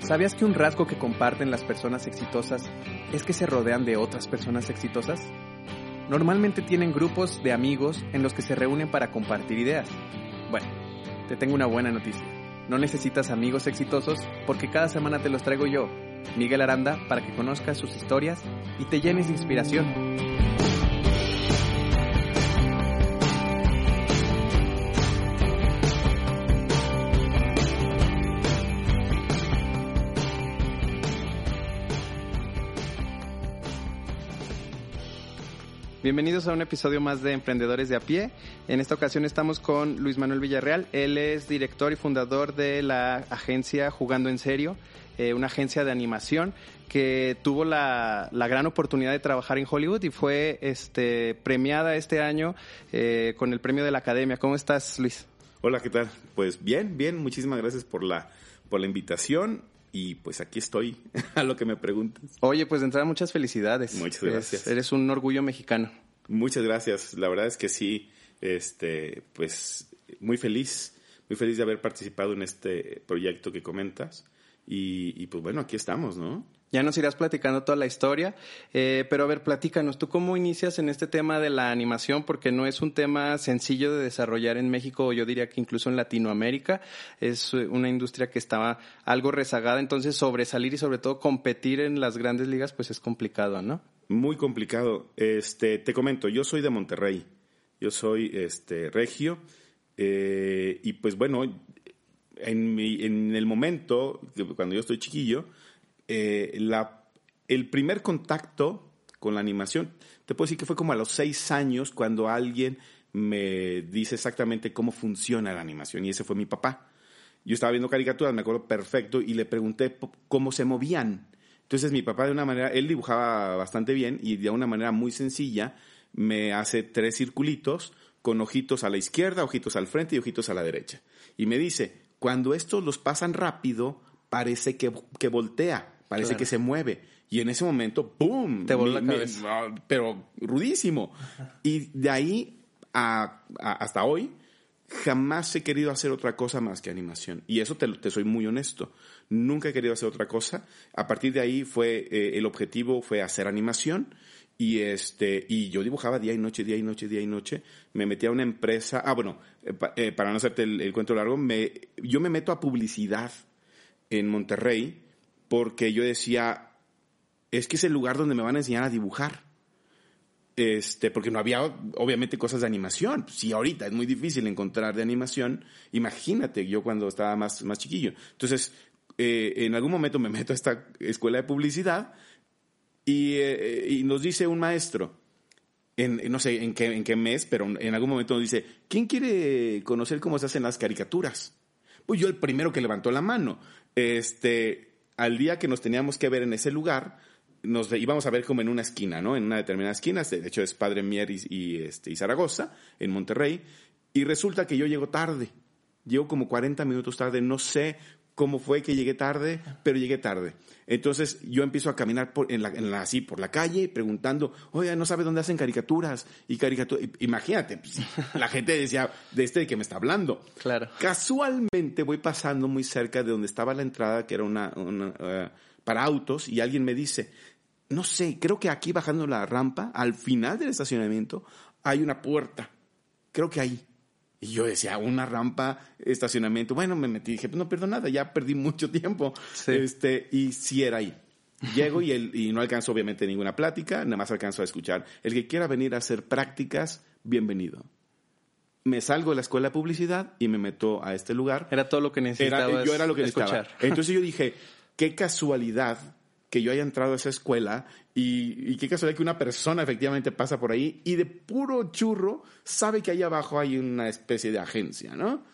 ¿Sabías que un rasgo que comparten las personas exitosas es que se rodean de otras personas exitosas? Normalmente tienen grupos de amigos en los que se reúnen para compartir ideas. Bueno, te tengo una buena noticia. No necesitas amigos exitosos porque cada semana te los traigo yo, Miguel Aranda, para que conozcas sus historias y te llenes de inspiración. Bienvenidos a un episodio más de Emprendedores de a pie. En esta ocasión estamos con Luis Manuel Villarreal. Él es director y fundador de la agencia Jugando en Serio, eh, una agencia de animación que tuvo la, gran oportunidad de trabajar en Hollywood y fue este, premiada este año eh, con el premio de la Academia. ¿Cómo estás, Luis? Hola, ¿qué tal? Pues bien, bien. Muchísimas gracias por la, por la invitación y pues aquí estoy a lo que me preguntas. Oye, pues de entrada muchas felicidades. Muchas gracias. eres un orgullo mexicano. Muchas gracias. La verdad es que sí, este, pues muy feliz, muy feliz de haber participado en este proyecto que comentas. Y, y pues bueno, aquí estamos, ¿no? Ya nos irás platicando toda la historia, eh, pero a ver, platícanos, ¿tú cómo inicias en este tema de la animación? Porque no es un tema sencillo de desarrollar en México, yo diría que incluso en Latinoamérica, es una industria que estaba algo rezagada, entonces sobresalir y sobre todo competir en las grandes ligas, pues es complicado, ¿no? Muy complicado. Este, te comento, yo soy de Monterrey, yo soy este regio, eh, y pues bueno, en, en el momento, cuando yo estoy chiquillo, eh, el primer contacto con la animación, te puedo decir que fue como a los seis años cuando alguien me dice exactamente cómo funciona la animación y ese fue mi papá. Yo estaba viendo caricaturas, me acuerdo perfecto, y le pregunté cómo se movían. Entonces mi papá de una manera, él dibujaba bastante bien y de una manera muy sencilla me hace tres circulitos con ojitos a la izquierda, ojitos al frente y ojitos a la derecha. Y me dice, cuando estos los pasan rápido, parece que, que voltea parece que se mueve. Y en ese momento, ¡pum! Te voló la cabeza. Ah, pero rudísimo. Y de ahí a, hasta hoy, jamás he querido hacer otra cosa más que animación. Y eso te, te, soy muy honesto. Nunca he querido hacer otra cosa. A partir de ahí fue, eh, el objetivo fue hacer animación. Y este, y yo dibujaba día y noche, día y noche, día y noche. Me metí a una empresa. Ah, bueno, eh, eh, para no hacerte el, el, cuento largo, me, yo me meto a publicidad en Monterrey porque yo decía, es que es el lugar donde me van a enseñar a dibujar. Este, porque no había, obviamente, cosas de animación. Si ahorita es muy difícil encontrar de animación, imagínate yo cuando estaba más, más chiquillo. Entonces, eh, en algún momento me meto a esta escuela de publicidad y, eh, y nos dice un maestro, en, no sé en qué, en qué mes, pero en algún momento nos dice, ¿quién quiere conocer cómo se hacen las caricaturas? Pues yo el primero que levantó la mano. Este, al día que nos teníamos que ver en ese lugar, nos íbamos a ver como en una esquina, ¿no? En una determinada esquina, de hecho es Padre Mier y, este, y Zaragoza, en Monterrey, y resulta que yo llego tarde, llego como 40 minutos tarde, no sé cómo fue que llegué tarde, pero llegué tarde. Entonces yo empiezo a caminar por, en la, en la, así por la calle preguntando, oye, no sabe dónde hacen caricaturas y caricaturas. Imagínate, pues, la gente decía, de este de que me está hablando. Claro. Casualmente voy pasando muy cerca de donde estaba la entrada, que era una, una uh, para autos, y alguien me dice, no sé, creo que aquí bajando la rampa, al final del estacionamiento, hay una puerta. Creo que ahí. Y yo decía, una rampa, estacionamiento. Bueno, me metí y dije, pues no pierdo nada, ya perdí mucho tiempo. Este, y sí era ahí. Llego y, el, y no alcanzo obviamente ninguna plática, nada más alcanzo a escuchar. El que quiera venir a hacer prácticas, bienvenido. Me salgo de la escuela de publicidad y me meto a este lugar. Era todo lo que necesitaba. Yo era lo que escuchar. Entonces yo dije, qué casualidad que yo haya entrado a esa escuela y, y, qué casualidad que una persona efectivamente pasa por ahí y de puro churro sabe que ahí abajo hay una especie de agencia, ¿no?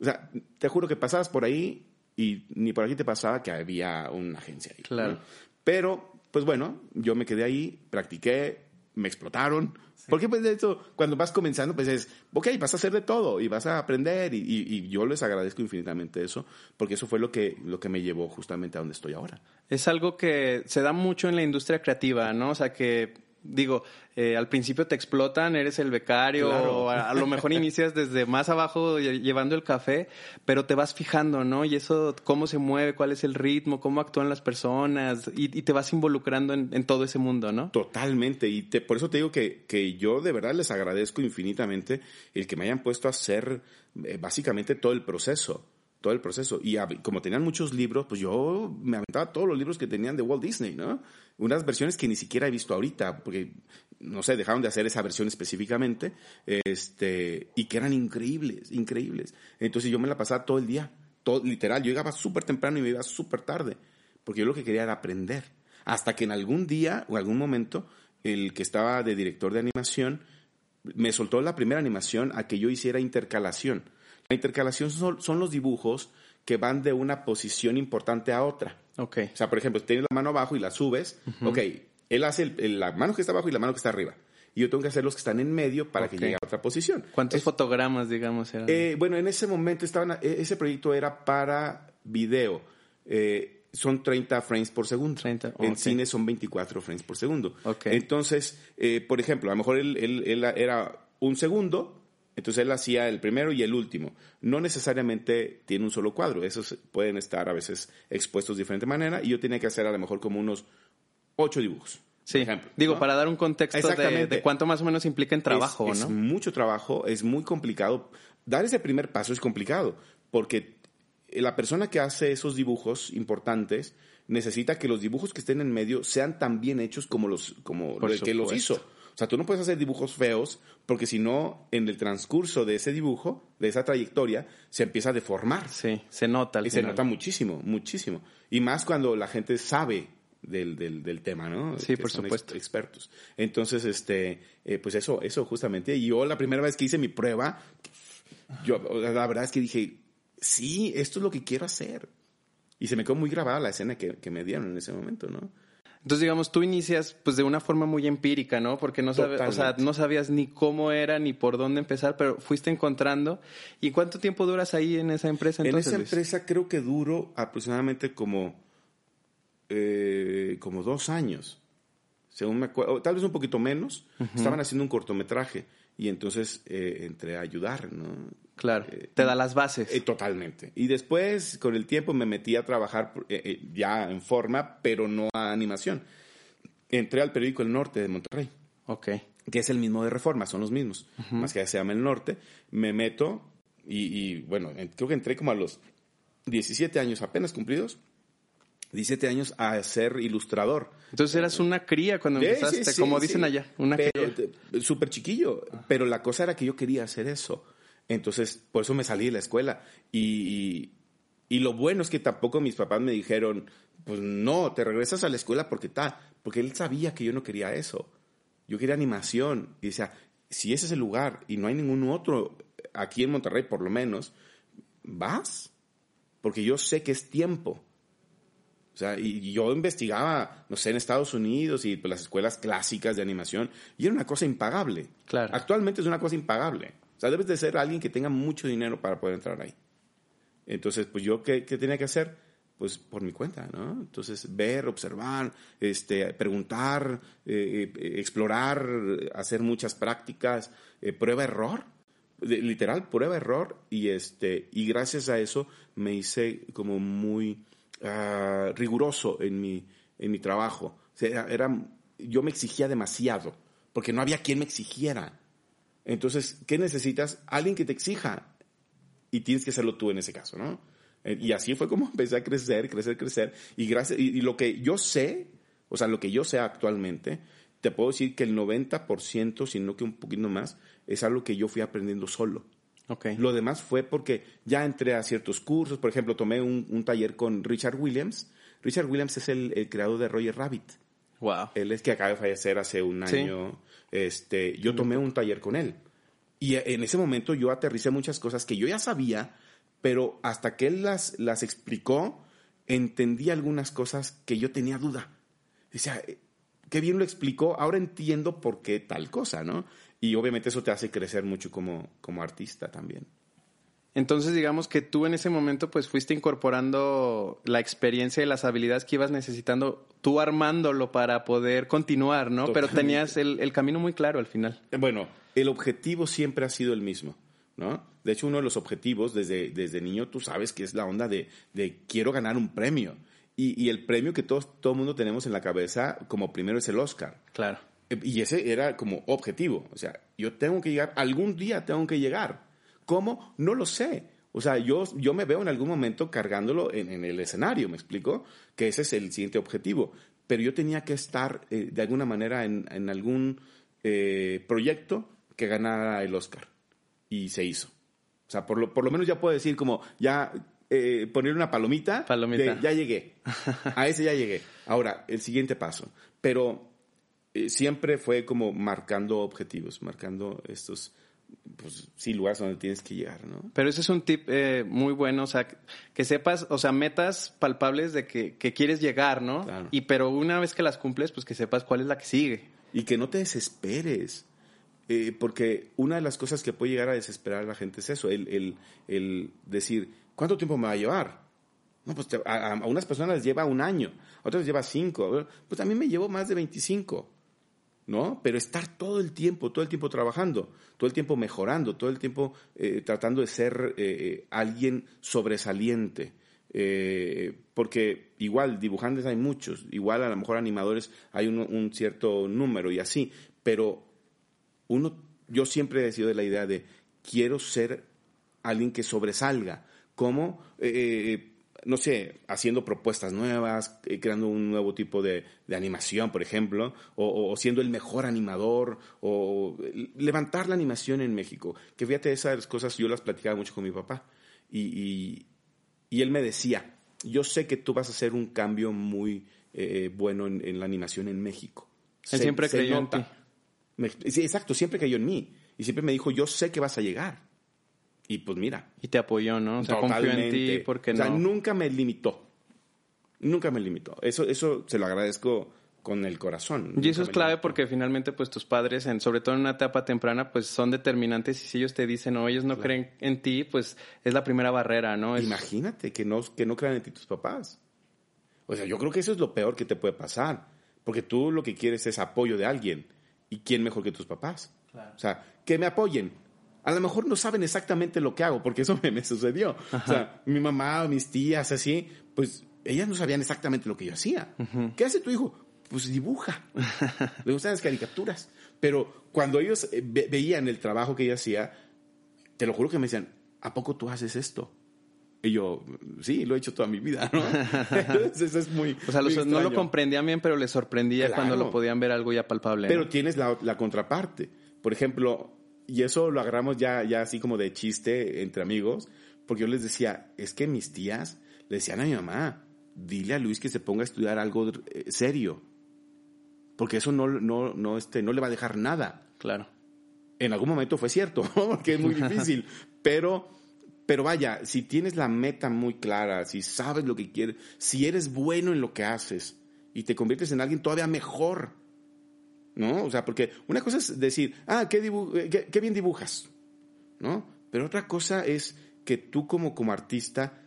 O sea, te juro que pasabas por ahí y ni por aquí te pasaba que había una agencia ahí. Claro. ¿no? Pero, pues bueno, yo me quedé ahí, practiqué, me explotaron. Porque pues de eso, cuando vas comenzando, pues es, ok, vas a hacer de todo y vas a aprender y, y- y yo les agradezco infinitamente eso, porque eso fue lo que, lo que me llevó justamente a donde estoy ahora. Es algo que se da mucho en la industria creativa, ¿no? O sea, que, digo, eh, al principio te explotan, eres el becario, Claro. o a, a lo mejor inicias desde más abajo lle- llevando el café, pero te vas fijando, ¿no? Y eso, cómo se mueve, cuál es el ritmo, cómo actúan las personas, y, y te vas involucrando en, en todo ese mundo, ¿no? Totalmente, y te- por eso te digo que, que yo de verdad les agradezco infinitamente el que me hayan puesto a hacer eh, básicamente todo el proceso, todo el proceso. Y como tenían muchos libros, pues yo me aventaba todos los libros que tenían de Walt Disney, ¿no? Unas versiones que ni siquiera he visto ahorita, porque, no sé, dejaron de hacer esa versión específicamente, este, y que eran increíbles, increíbles. Entonces yo me la pasaba todo el día, todo, literal, yo llegaba súper temprano y me iba súper tarde, porque yo lo que quería era aprender. Hasta que en algún día o algún momento, el que estaba de director de animación me soltó la primera animación a que yo hiciera intercalación. La intercalación son, son los dibujos que van de una posición importante a otra. Ok. O sea, por ejemplo, tienes la mano abajo y la subes. Ok, él hace el- el- la mano que está abajo y la mano que está arriba. Y yo tengo que hacer los que están en medio para que llegue a otra posición. ¿Cuántos Es- fotogramas, digamos, eran? eh, bueno, en ese momento estaban, e- ese proyecto era para video. Eh, son 30 frames por segundo. 30, En cine son 24 frames por segundo. Ok. Entonces, eh, por ejemplo, a lo mejor él, él- él era un segundo, entonces él hacía el primero y el último. No necesariamente tiene un solo cuadro. Esos pueden estar a veces expuestos de diferente manera y yo tenía que hacer a lo mejor como unos ocho dibujos. sí, ejemplo, digo, ¿no? para dar un contexto de, cuánto más o menos implica en trabajo, es, es ¿no? mucho trabajo, es muy complicado. Dar ese primer paso es complicado, porque la persona que hace esos dibujos importantes necesita que los dibujos que estén en medio sean tan bien hechos como los como el que los hizo. O sea, tú no puedes hacer dibujos feos porque si no, en el transcurso de ese dibujo, de esa trayectoria, se empieza a deformar. Sí, se nota al Y se nota muchísimo, muchísimo. Y más cuando la gente sabe del, del, del tema, ¿no? Sí, Que por son supuesto. ex- expertos. Entonces, este, eh, pues eso, eso justamente. Y yo la primera vez que hice mi prueba, yo la verdad es que dije, sí, esto es lo que quiero hacer. Y se me quedó muy grabada la escena que, que me dieron en ese momento, ¿no? Entonces, digamos, tú inicias pues de una forma muy empírica, ¿no? Porque no, o sea, no sabías ni cómo era ni por dónde empezar, pero fuiste encontrando. ¿Y cuánto tiempo duras ahí en esa empresa entonces? en esa Luis? empresa creo que duró aproximadamente como, eh, como dos años, según me acuerdo, tal vez un poquito menos. Estaban haciendo un cortometraje y entonces eh, entré a ayudar, ¿no? Claro, Eh, te da las bases. Eh, totalmente. Y después, con el tiempo, me metí a trabajar eh, eh, ya en forma, pero no a animación. Entré al periódico El Norte de Monterrey ok. que es el mismo de Reforma, son los mismos, más que se llama el norte, me meto y, y, bueno, en- creo que entré como a los 17 años apenas cumplidos, 17 años a ser ilustrador. Entonces eras una cría cuando Sí, empezaste, sí, sí, como dicen allá, una Pero, cría. Súper chiquillo, pero la cosa era que yo quería hacer eso. Entonces, por eso me salí de la escuela. Y, y, y lo bueno es que tampoco mis papás me dijeron, pues no, te regresas a la escuela porque tal, porque él sabía que yo no quería eso. Yo quería animación. Y decía, si ese es el lugar y no hay ningún otro, aquí en Monterrey por lo menos, vas. Porque yo sé que es tiempo. O sea, y yo investigaba, no sé, en Estados Unidos y pues, las escuelas clásicas de animación, y era una cosa impagable. Claro. Actualmente es una cosa impagable. O sea, debes de ser alguien que tenga mucho dinero para poder entrar ahí. Entonces, pues yo, ¿qué, qué tenía que hacer? Pues por mi cuenta, ¿no? Entonces, ver, observar, este, preguntar, eh, eh, explorar, hacer muchas prácticas, eh, prueba-error, literal, prueba-error, y, este, y gracias a eso me hice como muy ah, riguroso en mi, en mi trabajo. Era, yo me exigía demasiado, porque no había quien me exigiera. Entonces, ¿qué necesitas? Alguien que te exija. Y tienes que hacerlo tú en ese caso, ¿no? Eh, Y así fue como empecé a crecer, crecer, crecer. Y, gracias, y lo que yo sé, o sea, lo que yo sé actualmente, te puedo decir que el 90%, si no que un poquito más, es algo que yo fui aprendiendo solo. Lo demás fue porque ya entré a ciertos cursos. Por ejemplo, tomé un, un taller con Richard Williams. Richard Williams es el, el creador de Roger Rabbit. Wow. Él es que acaba de fallecer hace un Sí. año. Este, yo tomé un taller con él. Y en ese momento yo aterricé muchas cosas que yo ya sabía, pero hasta que él las, las explicó, entendí algunas cosas que yo tenía duda. Decía, eh, qué bien lo explicó, ahora entiendo por qué tal cosa, ¿no? Y obviamente eso te hace crecer mucho como, como artista también. Entonces, digamos que tú en ese momento pues fuiste incorporando la experiencia y las habilidades que ibas necesitando, tú armándolo para poder continuar, ¿no? Pero tenías el, el, camino muy claro al final. Bueno, el objetivo siempre ha sido el mismo, ¿no? De hecho, uno de los objetivos desde, desde niño, tú sabes que es la onda de, de quiero ganar un premio. Y, y, el premio que todos, todo el mundo tenemos en la cabeza como primero es el Oscar. Claro. Y ese era como objetivo. O sea, yo tengo que llegar, algún día tengo que llegar. ¿Cómo? No lo sé. O sea, yo, yo me veo en algún momento cargándolo en, el escenario, ¿me explico? Que ese es el siguiente objetivo. Pero yo tenía que estar eh, de alguna manera en, en algún eh, proyecto que ganara el Oscar. Y se hizo. O sea, por lo, por lo menos ya puedo decir como, ya eh, poner una palomita. Palomita. ya llegué. A ese ya llegué. Ahora, el siguiente paso. Pero siempre fue como marcando objetivos, marcando estos pues sí, lugares donde tienes que llegar, ¿no? Pero ese es un tip eh, muy bueno, o sea, que sepas, o sea, metas palpables de que, que quieres llegar, ¿no? Claro. Y pero una vez que las cumples, pues que sepas cuál es la que sigue. Y que no te desesperes, eh, porque una de las cosas que puede llegar a desesperar a la gente es eso, el, el, el decir, ¿cuánto tiempo me va a llevar? No, pues te, a, a, unas personas les lleva un año, a otras les lleva cinco, pues a mí me llevó más de 25. ¿No? Pero estar todo el tiempo, todo el tiempo trabajando, todo el tiempo mejorando, todo el tiempo eh, tratando de ser eh, alguien sobresaliente. Eh, porque igual dibujantes hay muchos, igual a lo mejor animadores hay un, un, cierto número y así, pero uno, yo siempre he sido de la idea de quiero ser alguien que sobresalga, como no sé, haciendo propuestas nuevas, eh, creando un nuevo tipo de, de animación, por ejemplo, o, o, siendo el mejor animador, o levantar la animación en México. Que fíjate, esas cosas yo las platicaba mucho con mi papá. Y, y, y él me decía, yo sé que tú vas a hacer un cambio muy eh, bueno en, en, la animación en México. Él se, siempre creyó en ti. Me, sí, exacto, siempre creyó en mí. Y siempre me dijo, yo sé que vas a llegar. Y pues mira. Y te apoyó, ¿no? O sea, confió en ti porque o sea, nunca me limitó. Nunca me limitó. Eso, eso se lo agradezco con el corazón. Y eso es clave limitó. porque finalmente pues tus padres, en, sobre todo en una etapa temprana, pues son determinantes y si ellos te dicen o ellos no claro. creen en ti, pues es la primera barrera, ¿no? Es... Imagínate que no, que no crean en ti tus papás. O sea, yo creo que eso es lo peor que te puede pasar. Porque tú lo que quieres es apoyo de alguien. ¿Y quién mejor que tus papás? Claro. O sea, que me apoyen a lo mejor no saben exactamente lo que hago, porque eso me, me sucedió. Ajá. O sea, mi mamá o mis tías, así, pues ellas no sabían exactamente lo que yo hacía. Uh -huh. ¿Qué hace tu hijo? Pues dibuja. Le gustan las caricaturas. Pero cuando ellos ve veían el trabajo que yo hacía, te lo juro que me decían, ¿a poco tú haces esto? Y yo, sí, lo he hecho toda mi vida, ¿no? Entonces, eso es muy. O sea, muy no lo comprendían bien, pero les sorprendía claro. cuando lo podían ver algo ya palpable. Pero ¿no? tienes la, la contraparte. Por ejemplo, y eso lo agarramos ya, ya así como de chiste entre amigos, porque yo les decía, es que mis tías le decían a mi mamá, dile a Luis que se ponga a estudiar algo eh, serio, porque eso no, no, no, este, no le va a dejar nada. Claro. En algún momento fue cierto, porque es muy difícil, pero, pero vaya, si tienes la meta muy clara, si sabes lo que quieres, si eres bueno en lo que haces y te conviertes en alguien todavía mejor, ¿no? O sea, porque una cosa es decir, ah, qué, qué, qué, bien dibujas, ¿no? Pero otra cosa es que tú como, como artista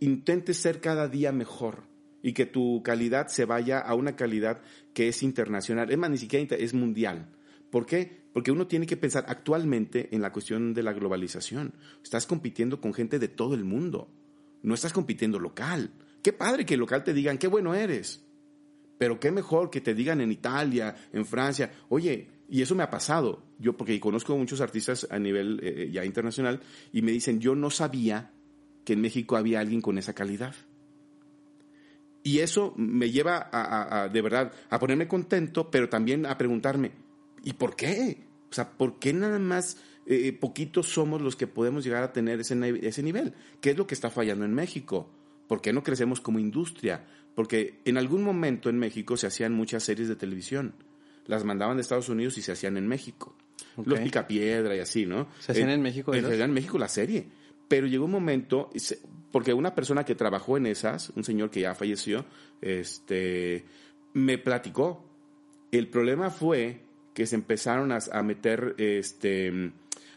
intentes ser cada día mejor y que tu calidad se vaya a una calidad que es internacional, es más, ni siquiera es mundial. ¿Por qué? Porque uno tiene que pensar actualmente en la cuestión de la globalización. Estás compitiendo con gente de todo el mundo. No estás compitiendo local. Qué padre que local te digan, qué bueno eres. Pero qué mejor que te digan en Italia, en Francia, oye, y eso me ha pasado, yo porque conozco muchos artistas a nivel eh, ya internacional y me dicen, yo no sabía que en México había alguien con esa calidad. Y eso me lleva a, de verdad a ponerme contento, pero también a preguntarme, ¿y por qué? O sea, ¿por qué nada más eh, poquitos somos los que podemos llegar a tener ese, ese nivel? ¿Qué es lo que está fallando en México? ¿Por qué no crecemos como industria? Porque en algún momento en México se hacían muchas series de televisión. Las mandaban de Estados Unidos y se hacían en México. Okay. Los Picapiedra y así, ¿no? ¿Se hacían eh, en México? Se hacían en México la serie. Pero llegó un momento, porque una persona que trabajó en esas, un señor que ya falleció, este, me platicó. El problema fue que se empezaron a, a meter, este,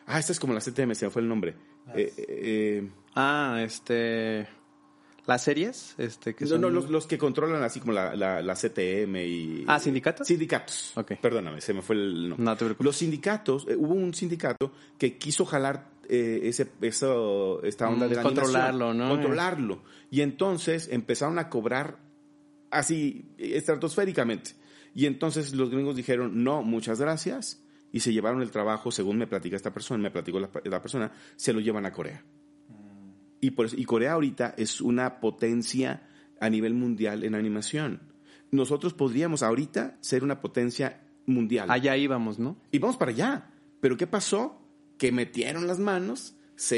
ah, esta es como la CTM, se me fue el nombre. Eh, eh, Ah, este. Las series, este, que no, son. no, los, los que controlan así como la, la, la CTM y... Ah, ¿sindicatos? Sindicatos. Ok. Perdóname, se me fue el nombre. No te preocupes. Los sindicatos, eh, hubo un sindicato que quiso jalar eh, ese, eso, esta onda Mm, de la controlarlo, animación, ¿no? Controlarlo. Y entonces empezaron a cobrar así, estratosféricamente. Y entonces los gringos dijeron, no, muchas gracias. Y se llevaron el trabajo, según me platica esta persona, me platicó la, la persona, se lo llevan a Corea. Y, por eso- y Corea ahorita es una potencia a nivel mundial en animación. Nosotros podríamos ahorita ser una potencia mundial. Allá íbamos, ¿no? Y vamos para allá. Pero ¿qué pasó? Que metieron las manos, se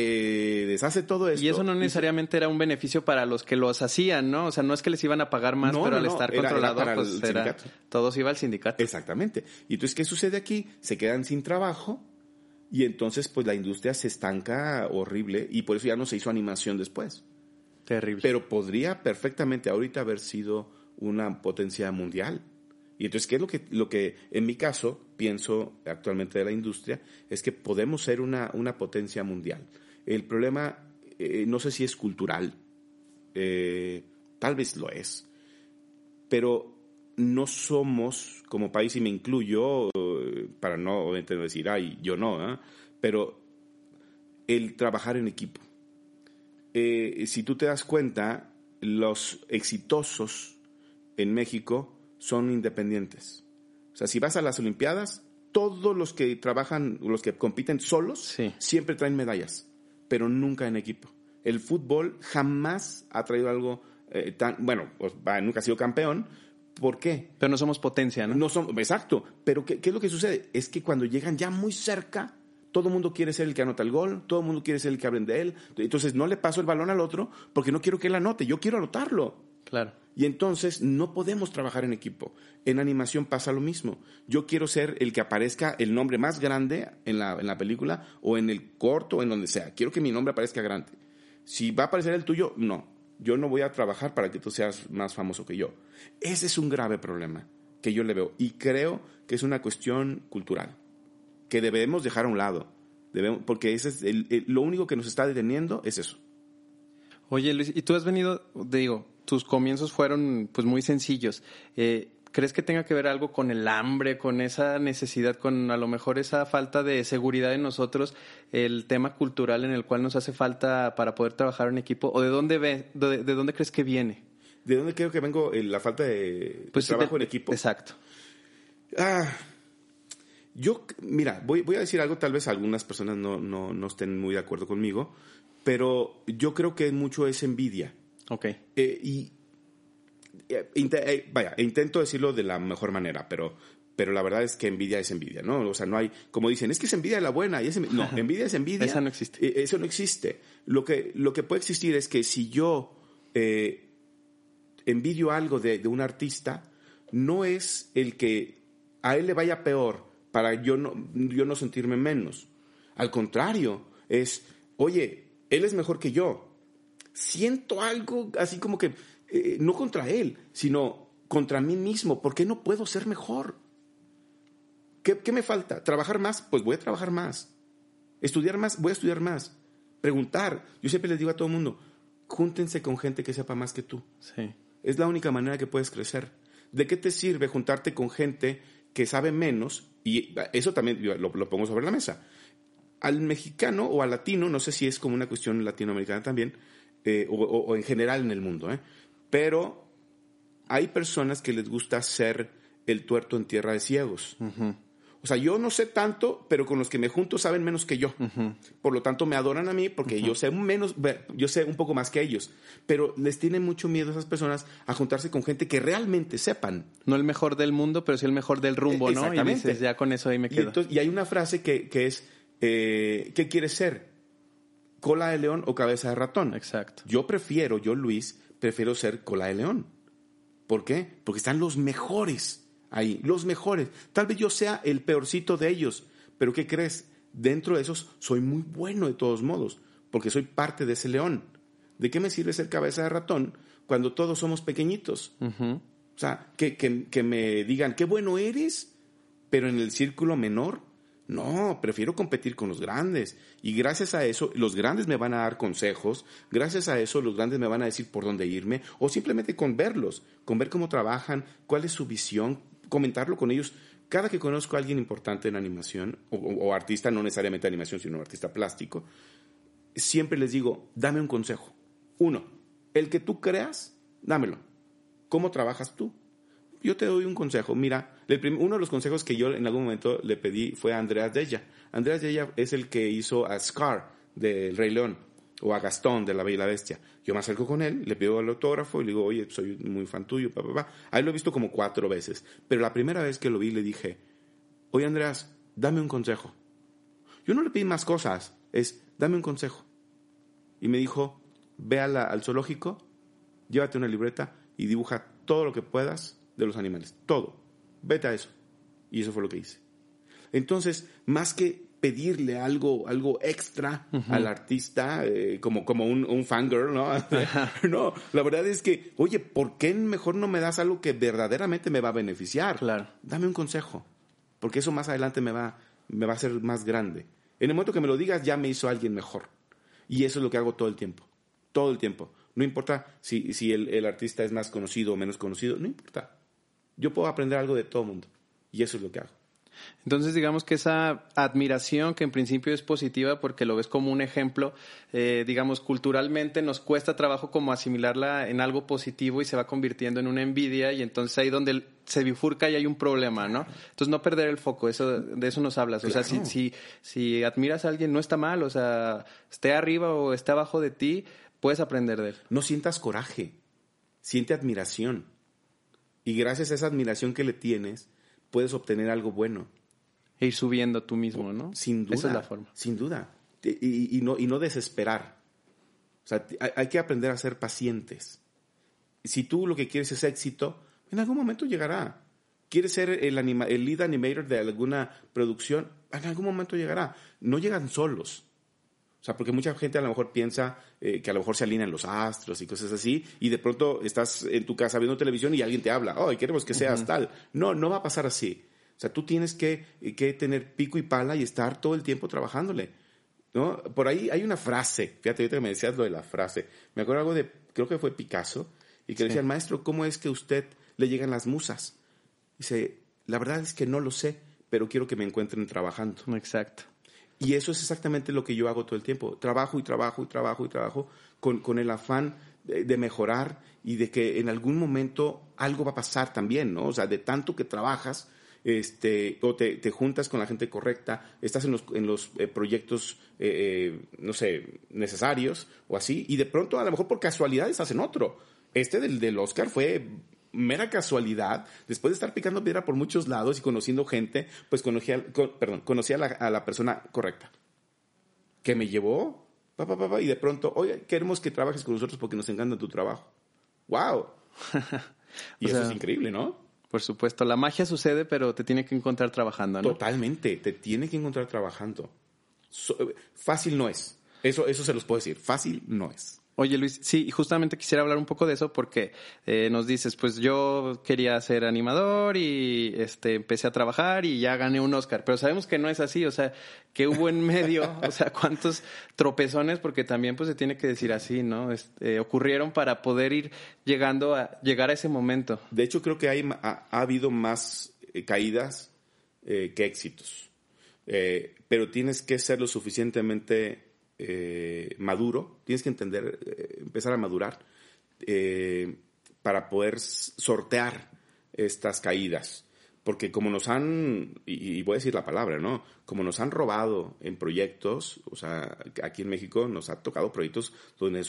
deshace todo esto. Y eso no se- necesariamente era un beneficio para los que los hacían, ¿no? O sea, no es que les iban a pagar más, No, pero no, al no, estar era- era controlado, pues era, sindicato. todos iba al sindicato. Exactamente. Y entonces, ¿qué sucede aquí? Se quedan sin trabajo y entonces pues la industria se estanca horrible y por eso ya no se hizo animación después. Terrible. Pero podría perfectamente ahorita haber sido una potencia mundial. Y entonces, ¿qué es lo que, lo que en mi caso pienso actualmente de la industria? Es que podemos ser una, una potencia mundial. El problema, eh, no sé si es cultural, eh, tal vez lo es, pero no somos como país, y me incluyo, para no obviamente no decir, ay, yo no, ¿ah? pero el trabajar en equipo. Eh, si tú te das cuenta, los exitosos en México son independientes. O sea, si vas a las Olimpiadas, todos los que trabajan, los que compiten solos, Sí. siempre traen medallas, pero nunca en equipo. El fútbol jamás ha traído algo eh, tan, bueno, pues, nunca ha sido campeón. ¿Por qué? Pero no somos potencia, ¿no? No son, exacto. Pero ¿qué, qué es lo que sucede? Es que cuando llegan ya muy cerca, todo el mundo quiere ser el que anota el gol, todo el mundo quiere ser el que hablen de él. Entonces no le paso el balón al otro porque no quiero que él anote, yo quiero anotarlo. Claro. Y entonces no podemos trabajar en equipo. En animación pasa lo mismo. Yo quiero ser el que aparezca el nombre más grande en la, en la película o en el corto o en donde sea. Quiero que mi nombre aparezca grande. Si va a aparecer el tuyo, no. Yo no voy a trabajar para que tú seas más famoso que yo. Ese es un grave problema que yo le veo. Y creo que es una cuestión cultural que debemos dejar a un lado. Debemos, porque ese es el- lo único que nos está deteniendo es eso. Oye, Luis, y tú has venido, digo, tus comienzos fueron pues muy sencillos. Eh, ¿Crees que tenga que ver algo con el hambre, con esa necesidad, con a lo mejor esa falta de seguridad en nosotros, el tema cultural en el cual nos hace falta para poder trabajar en equipo? ¿O de dónde ve, de, de dónde crees que viene? ¿De dónde creo que vengo eh, la falta de trabajo de- en equipo? Exacto. Ah, yo, mira, voy, voy a decir algo, tal vez algunas personas no, no, no estén muy de acuerdo conmigo, pero yo creo que mucho es envidia. Ok. Eh, y, vaya, intento decirlo de la mejor manera, pero, pero la verdad es que envidia es envidia, ¿no? O sea, no hay, como dicen, es que es envidia de la buena, y es envi- no, envidia es envidia. Esa no existe. Eh, eso no existe. Lo que, lo que puede existir es que si yo eh, envidio algo de, de un artista, no es el que a él le vaya peor para yo no, yo no sentirme menos. Al contrario, es, oye, él es mejor que yo. Siento algo así como que, eh, no contra él, sino contra mí mismo. ¿Por qué no puedo ser mejor? ¿Qué, qué me falta? ¿Trabajar más? Pues voy a trabajar más. ¿Estudiar más? Voy a estudiar más. Preguntar. Yo siempre les digo a todo el mundo, júntense con gente que sepa más que tú. Sí. Es la única manera que puedes crecer. ¿De qué te sirve juntarte con gente que sabe menos? Y eso también lo, lo pongo sobre la mesa. Al mexicano o al latino, no sé si es como una cuestión latinoamericana también, eh, o, o- o en general en el mundo, ¿eh? Pero hay personas que les gusta ser el tuerto en tierra de ciegos. O sea, yo no sé tanto, pero con los que me junto saben menos que yo. Por lo tanto, me adoran a mí porque yo sé menos, yo sé un poco más que ellos. Pero les tiene mucho miedo a esas personas a juntarse con gente que realmente sepan. No el mejor del mundo, pero sí el mejor del rumbo, Eh, ¿no? Y dices, ya con eso ahí me Y, quedo. entonces- y hay una frase que, que es, eh, ¿qué quieres ser? ¿Cola de león o cabeza de ratón? Exacto. Yo prefiero, yo Luis, prefiero ser cola de león. ¿Por qué? Porque están los mejores ahí, los mejores. Tal vez yo sea el peorcito de ellos, pero ¿qué crees? Dentro de esos soy muy bueno de todos modos, porque soy parte de ese león. ¿De qué me sirve ser cabeza de ratón cuando todos somos pequeñitos? O sea, que, que me digan, qué bueno eres, pero en el círculo menor no, prefiero competir con los grandes. Y gracias a eso, los grandes me van a dar consejos, gracias a eso, los grandes me van a decir por dónde irme, o simplemente con verlos, con ver cómo trabajan, cuál es su visión, comentarlo con ellos. Cada que conozco a alguien importante en animación, o, artista, no necesariamente animación, sino artista plástico, siempre les digo, dame un consejo. Uno, el que tú creas, dámelo. ¿Cómo trabajas tú? Yo te doy un consejo. Mira, uno de los consejos que yo en algún momento le pedí fue a Andreas Della. Andreas Della es el que hizo a Scar del Rey León o a Gastón de La Bella la Bestia. Yo me acerco con él, le pido el autógrafo y le digo, oye, soy muy fan tuyo, papá, papá. Ahí lo he visto como cuatro veces. Pero la primera vez que lo vi le dije, oye, Andreas, dame un consejo. Yo no le pedí más cosas, es, dame un consejo. Y me dijo, ve al zoológico, llévate una libreta y dibuja todo lo que puedas de los animales. Todo. Vete a eso. Y eso fue lo que hice. Entonces, más que pedirle algo, algo extra al artista, eh, como, como un, un fangirl, ¿no? no, la verdad es que, oye, ¿por qué mejor no me das algo que verdaderamente me va a beneficiar? Claro. Dame un consejo, porque eso más adelante me va, me va a hacer más grande. En el momento que me lo digas, ya me hizo alguien mejor. Y eso es lo que hago todo el tiempo. Todo el tiempo. No importa si, si el, el artista es más conocido o menos conocido, no importa. Yo puedo aprender algo de todo el mundo y eso es lo que hago. Entonces, digamos que esa admiración, que en principio es positiva porque lo ves como un ejemplo, eh, digamos, culturalmente nos cuesta trabajo como asimilarla en algo positivo y se va convirtiendo en una envidia y entonces ahí donde se bifurca y hay un problema, ¿no? Entonces, no perder el foco, eso, de eso nos hablas. O sea, si, si, si admiras a alguien, no está mal, o sea, esté arriba o esté abajo de ti, puedes aprender de él. No sientas coraje, siente admiración y gracias a esa admiración que le tienes, puedes obtener algo bueno. E ir subiendo tú mismo, ¿no? Sin duda. Esa es la forma. Sin duda. Y, no, y no desesperar. O sea, hay que aprender a ser pacientes. Si tú lo que quieres es éxito, en algún momento llegará. ¿Quieres ser el, el lead animator de alguna producción? En algún momento llegará. No llegan solos. O sea, porque mucha gente a lo mejor piensa eh, que a lo mejor se alinean los astros y cosas así, y de pronto estás en tu casa viendo televisión y alguien te habla, oh, queremos que seas tal. No, no va a pasar así. O sea, tú tienes que, que, tener pico y pala y estar todo el tiempo trabajándole. ¿no? Por ahí hay una frase, fíjate, ahorita que me decías lo de la frase. Me acuerdo algo de, creo que fue Picasso, y que decía, el maestro, ¿cómo es que a usted le llegan las musas? Dice, la verdad es que no lo sé, pero quiero que me encuentren trabajando. Exacto. Y eso es exactamente lo que yo hago todo el tiempo. Trabajo y trabajo y trabajo y trabajo con, con el afán de, mejorar y de que en algún momento algo va a pasar también, ¿no? O sea, de tanto que trabajas, este, o te, te juntas con la gente correcta, estás en los, en los eh, proyectos, eh, eh, no sé, necesarios o así, y de pronto a lo mejor por casualidad estás en otro. Este del, del Oscar fue mera casualidad, después de estar picando piedra por muchos lados y conociendo gente, pues conocí, a, perdón, conocí a, la, persona correcta. Que me llevó, y de pronto, oye, queremos que trabajes con nosotros porque nos encanta tu trabajo. ¡Wow! y eso es increíble, ¿no? Por supuesto, la magia sucede, pero te tiene que encontrar trabajando, ¿no? Totalmente, te tiene que encontrar trabajando. fácil no es. Eso, eso se los puedo decir. Fácil no es. Oye Luis, sí, justamente quisiera hablar un poco de eso porque eh, nos dices, pues yo quería ser animador y este empecé a trabajar y ya gané un Oscar, pero sabemos que no es así, o sea, que hubo en medio, o sea, cuántos tropezones, porque también pues se tiene que decir así, ¿no? Este, ocurrieron para poder ir llegando a llegar a ese momento. De hecho, creo que hay, ha, habido más eh, caídas eh, que éxitos, pero tienes que ser lo suficientemente eh, maduro, tienes que entender, eh, empezar a madurar eh, para poder sortear estas caídas. Porque como nos han, y, voy a decir la palabra, ¿no? Como nos han robado en proyectos, o sea, aquí en México nos ha tocado proyectos donde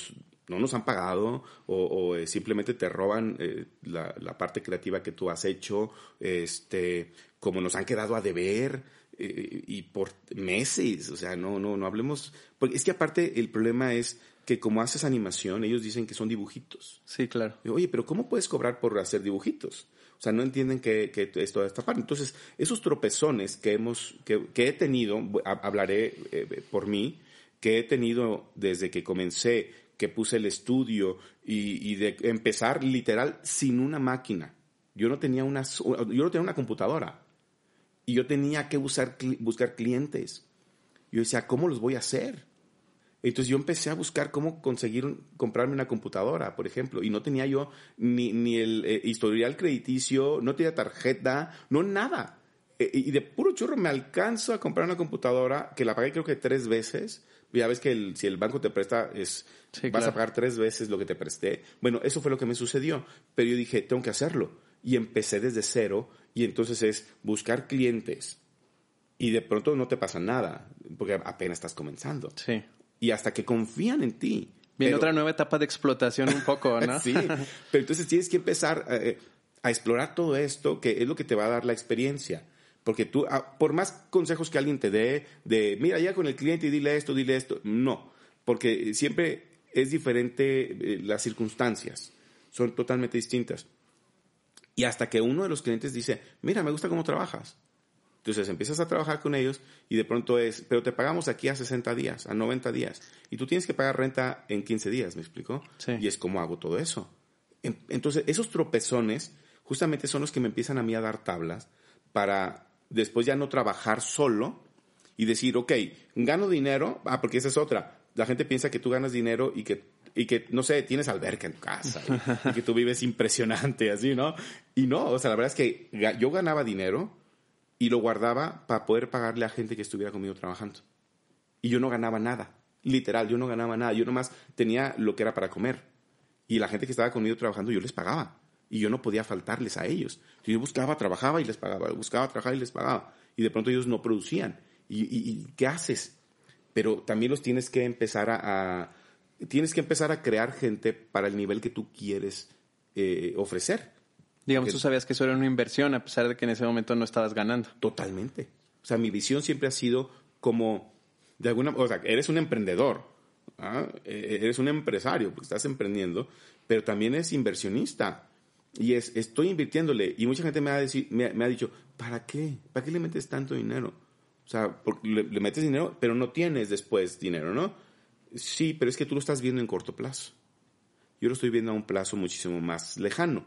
no nos han pagado o, simplemente te roban la, la, parte creativa que tú has hecho, este, como nos han quedado a deber, eh, y por meses, o sea, no, no, no hablemos, porque es que aparte el problema es que como haces animación, ellos dicen que son dibujitos. Sí, claro. Oye, pero ¿cómo puedes cobrar por hacer dibujitos? O sea, no entienden que, que es toda esta parte. Entonces, esos tropezones que hemos, que, he tenido, hablaré eh, por mí, que he tenido desde que comencé, que puse el estudio y, de empezar literal sin una máquina. Yo no tenía una, yo no tenía una computadora y yo tenía que buscar, buscar clientes. Yo decía, ¿cómo los voy a hacer? Entonces yo empecé a buscar cómo conseguir comprarme una computadora, por ejemplo, y no tenía yo ni, ni el eh, historial crediticio, no tenía tarjeta, no nada. E, y de puro churro me alcanzo a comprar una computadora que la pagué creo que tres veces. Ya ves que si el banco te presta, es, vas a pagar tres veces lo que te presté. Bueno, eso fue lo que me sucedió. Pero yo dije, tengo que hacerlo. Y empecé desde cero. Y entonces es buscar clientes. Y de pronto no te pasa nada, porque apenas estás comenzando. Sí y hasta que confían en ti. Viene otra nueva etapa de explotación un poco, ¿no? sí, pero entonces tienes que empezar eh, a explorar todo esto, que es lo que te va a dar la experiencia. Porque tú, ah, por más consejos que alguien te dé, de, mira, ya con el cliente y dile esto, dile esto, no, porque siempre es diferente eh, las circunstancias, son totalmente distintas. Y hasta que uno de los clientes dice, mira, me gusta cómo trabajas, entonces empiezas a trabajar con ellos y de pronto es, pero te pagamos aquí a 60 días, a 90 días. Y tú tienes que pagar renta en 15 días, ¿me explico? Sí. Y es como hago todo eso. Entonces, esos tropezones justamente son los que me empiezan a mí a dar tablas para después ya no trabajar solo y decir, ok, gano dinero, ah, porque esa es otra. La gente piensa que tú ganas dinero y que, y que no sé, tienes alberca en tu casa y, y que tú vives impresionante, así, ¿no? Y no, o sea, la verdad es que yo ganaba dinero y lo guardaba para poder pagarle a gente que estuviera conmigo trabajando. Y yo no ganaba nada, literal, yo no ganaba nada, yo nomás tenía lo que era para comer. Y la gente que estaba conmigo trabajando, yo les pagaba. Y yo no podía faltarles a ellos. Yo buscaba, trabajaba y les pagaba, buscaba, trabajaba y les pagaba. Y de pronto ellos no producían. ¿Y, qué haces? Pero también los tienes que empezar a, tienes que empezar a crear gente para el nivel que tú quieres eh, ofrecer. Digamos, tú sabías que eso era una inversión a pesar de que en ese momento no estabas ganando. Totalmente. O sea, mi visión siempre ha sido como, de alguna, o sea, eres un emprendedor, ¿ah? e, eres un empresario porque estás emprendiendo, pero también eres inversionista. Y es, estoy invirtiéndole. Y mucha gente me ha, me, ha dicho, ¿para qué? ¿Para qué le metes tanto dinero? O sea, le, le, metes dinero, pero no tienes después dinero, ¿no? Sí, pero es que tú lo estás viendo en corto plazo. Yo lo estoy viendo a un plazo muchísimo más lejano.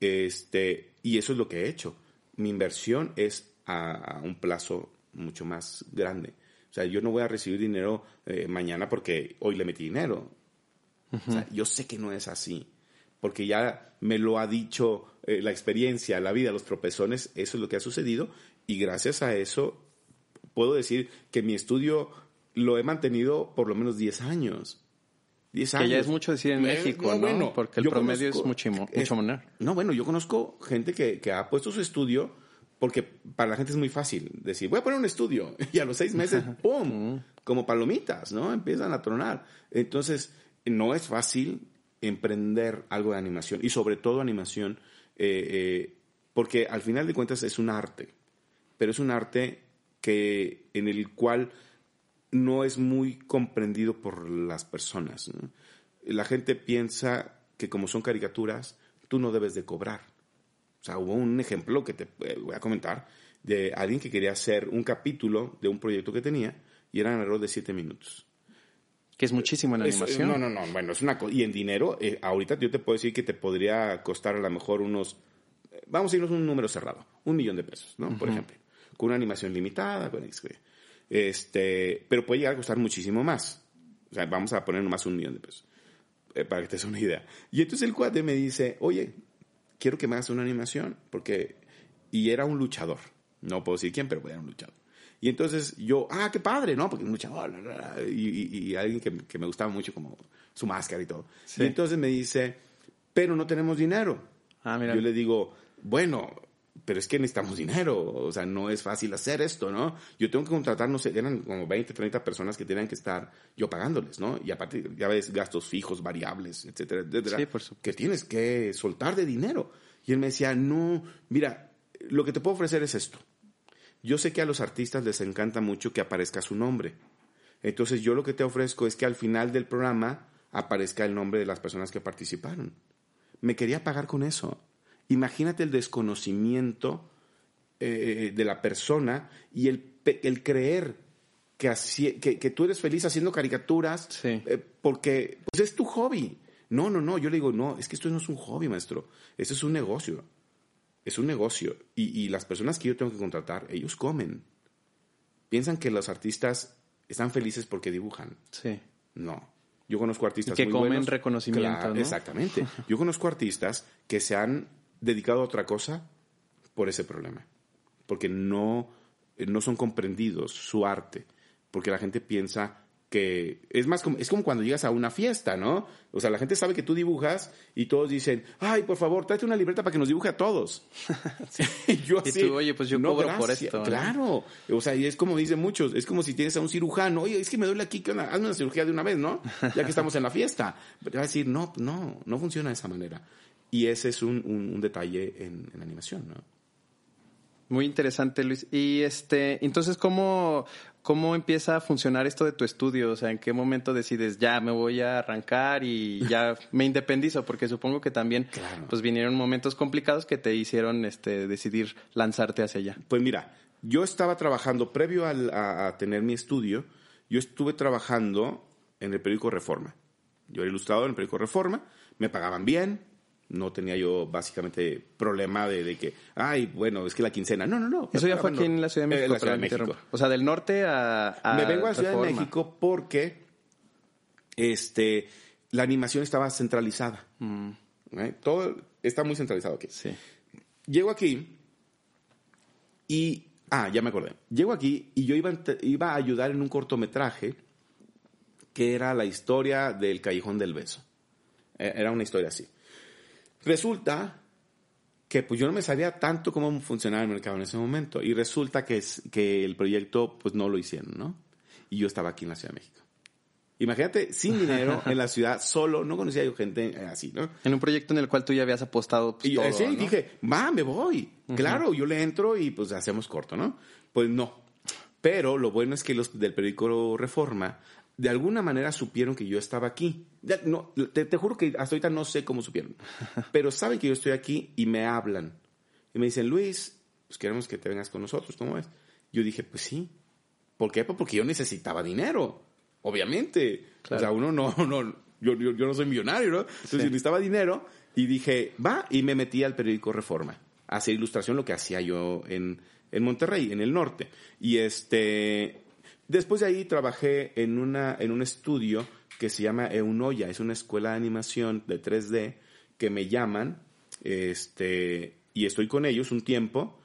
Este, y eso es lo que he hecho. Mi inversión es a, un plazo mucho más grande. O sea, yo no voy a recibir dinero eh, mañana porque hoy le metí dinero. o sea, yo sé que no es así. Porque ya me lo ha dicho eh, la experiencia, la vida, los tropezones, eso es lo que ha sucedido. Y gracias a eso puedo decir que mi estudio lo he mantenido por lo menos 10 años. 10 años. Que ya es mucho decir en México, ¿no? Porque el promedio es mucho, mucho menor. No, bueno, yo conozco gente que, que, ha puesto su estudio porque para la gente es muy fácil decir, voy a poner un estudio y a los seis meses, ¡pum! como palomitas, ¿no? Empiezan a tronar. Entonces, no es fácil emprender algo de animación y sobre todo animación eh, eh, porque al final de cuentas es un arte, pero es un arte que en el cual no es muy comprendido por las personas. La gente piensa que como son caricaturas, tú no debes de cobrar. O sea, hubo un ejemplo que te eh, voy a comentar de alguien que quería hacer un capítulo de un proyecto que tenía y era un error de siete minutos. Que es muchísimo en animación. no, no, no. Bueno, es una Y en dinero, eh, ahorita yo te puedo decir que te podría costar a lo mejor unos. Eh, vamos a irnos a un número cerrado. Un millón de pesos, ¿no? Por ejemplo. Con una animación limitada, con este, pero puede llegar a costar muchísimo más. O sea, vamos a poner nomás un millón de pesos. Eh, para que te des una idea. Y entonces el cuate me dice, oye, quiero que me hagas una animación. Porque, y era un luchador. No puedo decir quién, pero era un luchador. Y entonces yo, ah, qué padre, ¿no? Porque un luchador, y, y, alguien que, que, me gustaba mucho como su máscara y todo. Y entonces me dice, pero no tenemos dinero. Ah, mira. Yo le digo, bueno, pero es que necesitamos dinero, o sea, no es fácil hacer esto, ¿no? Yo tengo que contratar, no sé, eran como 20, 30 personas que tenían que estar yo pagándoles, ¿no? Y aparte, ya ves, gastos fijos, variables, etcétera, etcétera, sí, por que tienes que soltar de dinero. Y él me decía, no, mira, lo que te puedo ofrecer es esto. Yo sé que a los artistas les encanta mucho que aparezca su nombre. Entonces yo lo que te ofrezco es que al final del programa aparezca el nombre de las personas que participaron. Me quería pagar con eso. Imagínate el desconocimiento eh, de la persona y el, el creer que, así, que, que tú eres feliz haciendo caricaturas Sí. eh, porque pues, es tu hobby. No, no, no. Yo le digo, no, es que esto no es un hobby, maestro. Esto es un negocio. Es un negocio. Y, y las personas que yo tengo que contratar, ellos comen. Piensan que los artistas están felices porque dibujan. Sí. No. Yo conozco artistas Y que muy comen buenos. reconocimiento, Claro, ¿no? Exactamente. Yo conozco artistas que se han dedicado a otra cosa por ese problema. Porque no, no son comprendidos su arte. Porque la gente piensa que es más como, es como cuando llegas a una fiesta, ¿no? O sea, la gente sabe que tú dibujas y todos dicen, ay, por favor, tráete una libreta para que nos dibuje a todos. Y yo Y así, tú, "Oye, pues yo cobro por gracias". esto, ¿no? Claro. O sea, y es como dicen muchos, es como si tienes a un cirujano, oye, es que me duele aquí, ¿qué onda? hazme una cirugía de una vez, ¿no? Ya que estamos en la fiesta. Pero va a decir, no, no, no funciona de esa manera. Y ese es un, un- un detalle en, en animación, ¿no? Muy interesante, Luis. Y este, entonces, ¿cómo, ¿cómo empieza a funcionar esto de tu estudio? O sea, ¿en qué momento decides, ya me voy a arrancar y ya me independizo? Porque supongo que también, Claro. pues vinieron momentos complicados que te hicieron este, decidir lanzarte hacia allá. Pues mira, yo estaba trabajando, previo al- a, a tener mi estudio, yo estuve trabajando en el periódico Reforma. Yo era ilustrador en el periódico Reforma, me pagaban bien, no tenía yo básicamente problema de, de que, ay, bueno, es que la quincena. No, no, no. Eso ya fue aquí en la Ciudad de Eh, México. Ciudad de interrumpo. O sea, del norte a, a me vengo a la Ciudad de. México porque este, la animación estaba centralizada. ¿eh? Todo está muy centralizado aquí. Sí. Llego aquí y... Ah, ya me acordé. Llego aquí y yo iba, iba a ayudar en un cortometraje que era la historia del Callejón del Beso. Eh, Era una historia así. Resulta que pues yo no me sabía tanto cómo funcionaba el mercado en ese momento y resulta que, es, que el proyecto pues no lo hicieron, ¿no? Y yo estaba aquí en la Ciudad de México. Imagínate, sin dinero, en la ciudad, solo, no conocía yo gente eh, así, ¿no? En un proyecto en el cual tú ya habías apostado pues, Y yo todo, sí, ¿no? dije, va, me voy. Claro, yo le entro y pues hacemos corto, ¿no? Pues no. Pero lo bueno es que los del periódico Reforma de alguna manera supieron que yo estaba aquí. Ya, no, te, te juro que hasta ahorita no sé cómo supieron. Pero saben que yo estoy aquí y me hablan. Y me dicen, Luis, pues queremos que te vengas con nosotros, ¿cómo es? Yo dije, pues sí. ¿Por qué? Pues porque yo necesitaba dinero. Obviamente. Claro. O sea, uno no, no, yo, yo, yo no soy millonario, ¿no? Entonces Sí. yo necesitaba dinero y dije, va, y me metí al periódico Reforma a hacer ilustración, lo que hacía yo en, en Monterrey, en el norte. Y este, después de ahí trabajé en, una, en un estudio que se llama Eunoya, es una escuela de animación de 3D que me llaman, este, y estoy con ellos un tiempo,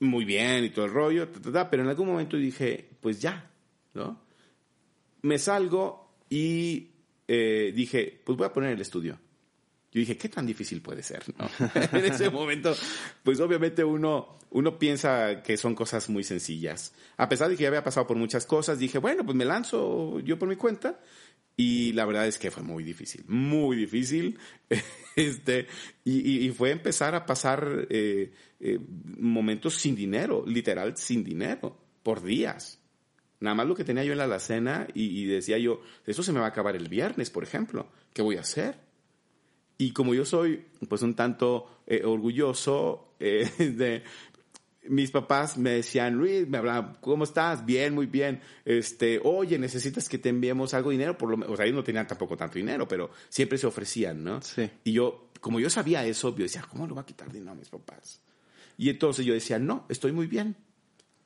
muy bien y todo el rollo, ta, ta, ta, pero en algún momento dije, pues ya, ¿no? Me salgo y eh, dije, pues voy a poner el estudio. Yo dije, ¿qué tan difícil puede ser? en ese momento, pues obviamente uno, uno piensa que son cosas muy sencillas. A pesar de que ya había pasado por muchas cosas, dije, bueno, pues me lanzo yo por mi cuenta. Y la verdad es que fue muy difícil, muy difícil. este, y, y- fue empezar a pasar eh, eh, momentos sin dinero, literal sin dinero, por días. Nada más lo que tenía yo en la alacena y, y decía yo, esto se me va a acabar el viernes, por ejemplo. ¿Qué voy a hacer? Y como yo soy, pues, un tanto eh, orgulloso, eh, de, mis papás me decían, Luis, me hablaban, ¿cómo estás? Bien, muy bien. Este, oye, necesitas que te enviemos algo de dinero, por lo menos, o sea, ellos no tenían tampoco tanto dinero, pero siempre se ofrecían, ¿no? Sí. Y yo, como yo sabía eso, yo decía, ¿cómo le voy a quitar dinero a mis papás? Y entonces yo decía, no, estoy muy bien.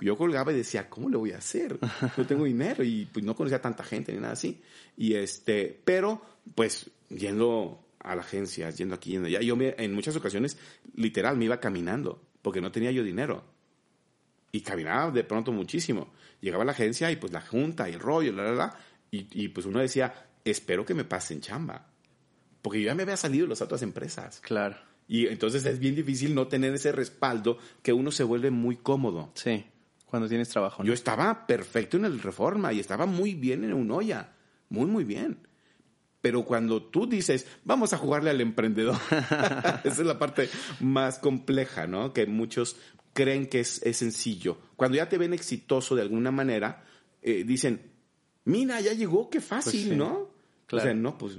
Yo colgaba y decía, ¿cómo le voy a hacer? No tengo dinero y pues no conocía a tanta gente ni nada así. Y este, pero pues yendo a la agencia, yendo aquí, yendo allá, yo me, en muchas ocasiones literal me iba caminando porque no tenía yo dinero. Y caminaba de pronto muchísimo. Llegaba a la agencia y pues la junta y el rollo, la, la, la. Y, y pues uno decía, espero que me pasen chamba. Porque yo ya me había salido de las otras empresas. Claro. Y entonces es bien difícil no tener ese respaldo que uno se vuelve muy cómodo. Sí. Cuando tienes trabajo. ¿no? Yo estaba perfecto en el Reforma y estaba muy bien en Unoya. Muy, muy bien. Pero cuando tú dices, vamos a jugarle al emprendedor, esa es la parte más compleja, ¿no? Que muchos creen que es, es sencillo. Cuando ya te ven exitoso de alguna manera, eh, dicen, mira, ya llegó, qué fácil, Pues sí. ¿no? O sea, no, pues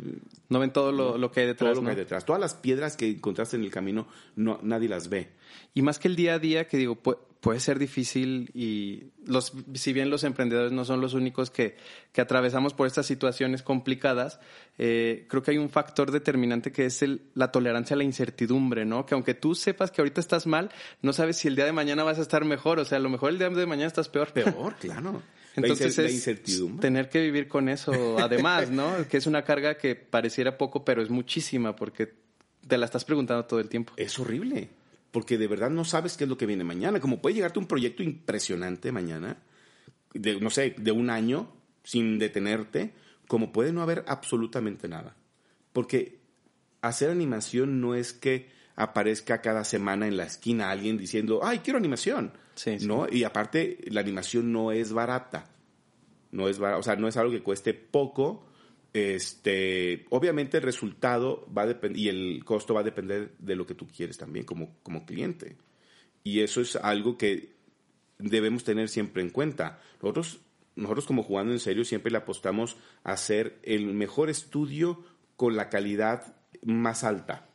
No ven todo lo, lo que hay detrás, todo lo ¿no? que hay detrás. Todas las piedras que encontraste en el camino, no, nadie las ve. Y más que el día a día, que digo, pu- puede ser difícil y los, si bien los emprendedores no son los únicos que, que atravesamos por estas situaciones complicadas, eh, creo que hay un factor determinante que es el, la tolerancia a la incertidumbre, ¿no? Que aunque tú sepas que ahorita estás mal, no sabes si el día de mañana vas a estar mejor, o sea, a lo mejor el día de mañana estás peor. Peor, claro. Entonces la, es tener que vivir con eso, además, ¿no? que es una carga que pareciera poco, pero es muchísima porque te la estás preguntando todo el tiempo. Es horrible. Porque de verdad no sabes qué es lo que viene mañana. Como puede llegarte un proyecto impresionante mañana, de, no sé, de un año, sin detenerte, como puede no haber absolutamente nada. Porque hacer animación no es que aparezca cada semana en la esquina alguien diciendo, ay, quiero animación. Sí, sí. ¿No? Y aparte, la animación no es barata. No es barata, o sea, no es algo que cueste poco. Este, obviamente el resultado va a depender y el costo va a depender de lo que tú quieres también como, como cliente. Y eso es algo que debemos tener siempre en cuenta. Nosotros, nosotros como jugando en serio siempre le apostamos a hacer el mejor estudio con la calidad más alta.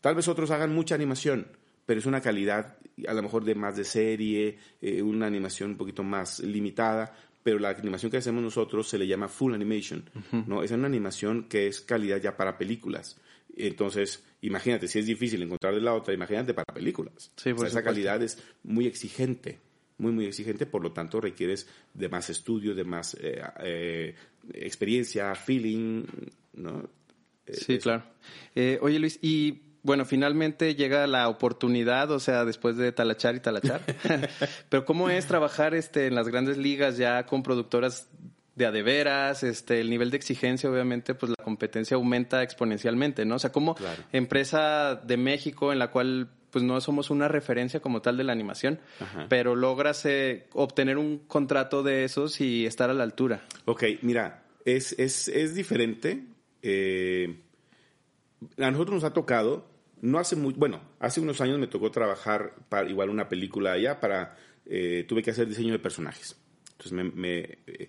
Tal vez otros hagan mucha animación, pero es una calidad a lo mejor de más de serie, eh, una animación un poquito más limitada, pero la animación que hacemos nosotros se le llama full animation, ¿no? Es una animación que es calidad ya para películas. Entonces, imagínate, si es difícil encontrar de la otra, imagínate para películas. Sí, O por sea, esa calidad es muy exigente, muy, muy exigente, por lo tanto requieres de más estudio, de más eh, eh, experiencia, feeling, ¿no? Sí, eso. claro. Eh, oye, Luis, y bueno, finalmente llega la oportunidad, o sea, después de talachar y talachar. Pero ¿cómo es trabajar este, en las grandes ligas ya con productoras de a de veras? Este, el nivel de exigencia, obviamente, pues la competencia aumenta exponencialmente, ¿no? O sea, como Claro. empresa de México en la cual pues no somos una referencia como tal de la animación, Ajá. pero logras eh, obtener un contrato de esos y estar a la altura. Ok, mira, es, es, es diferente. Eh, a nosotros nos ha tocado, no hace muy, bueno, hace unos años me tocó trabajar para igual una película allá, para, eh, tuve que hacer diseño de personajes. Entonces, me, eh,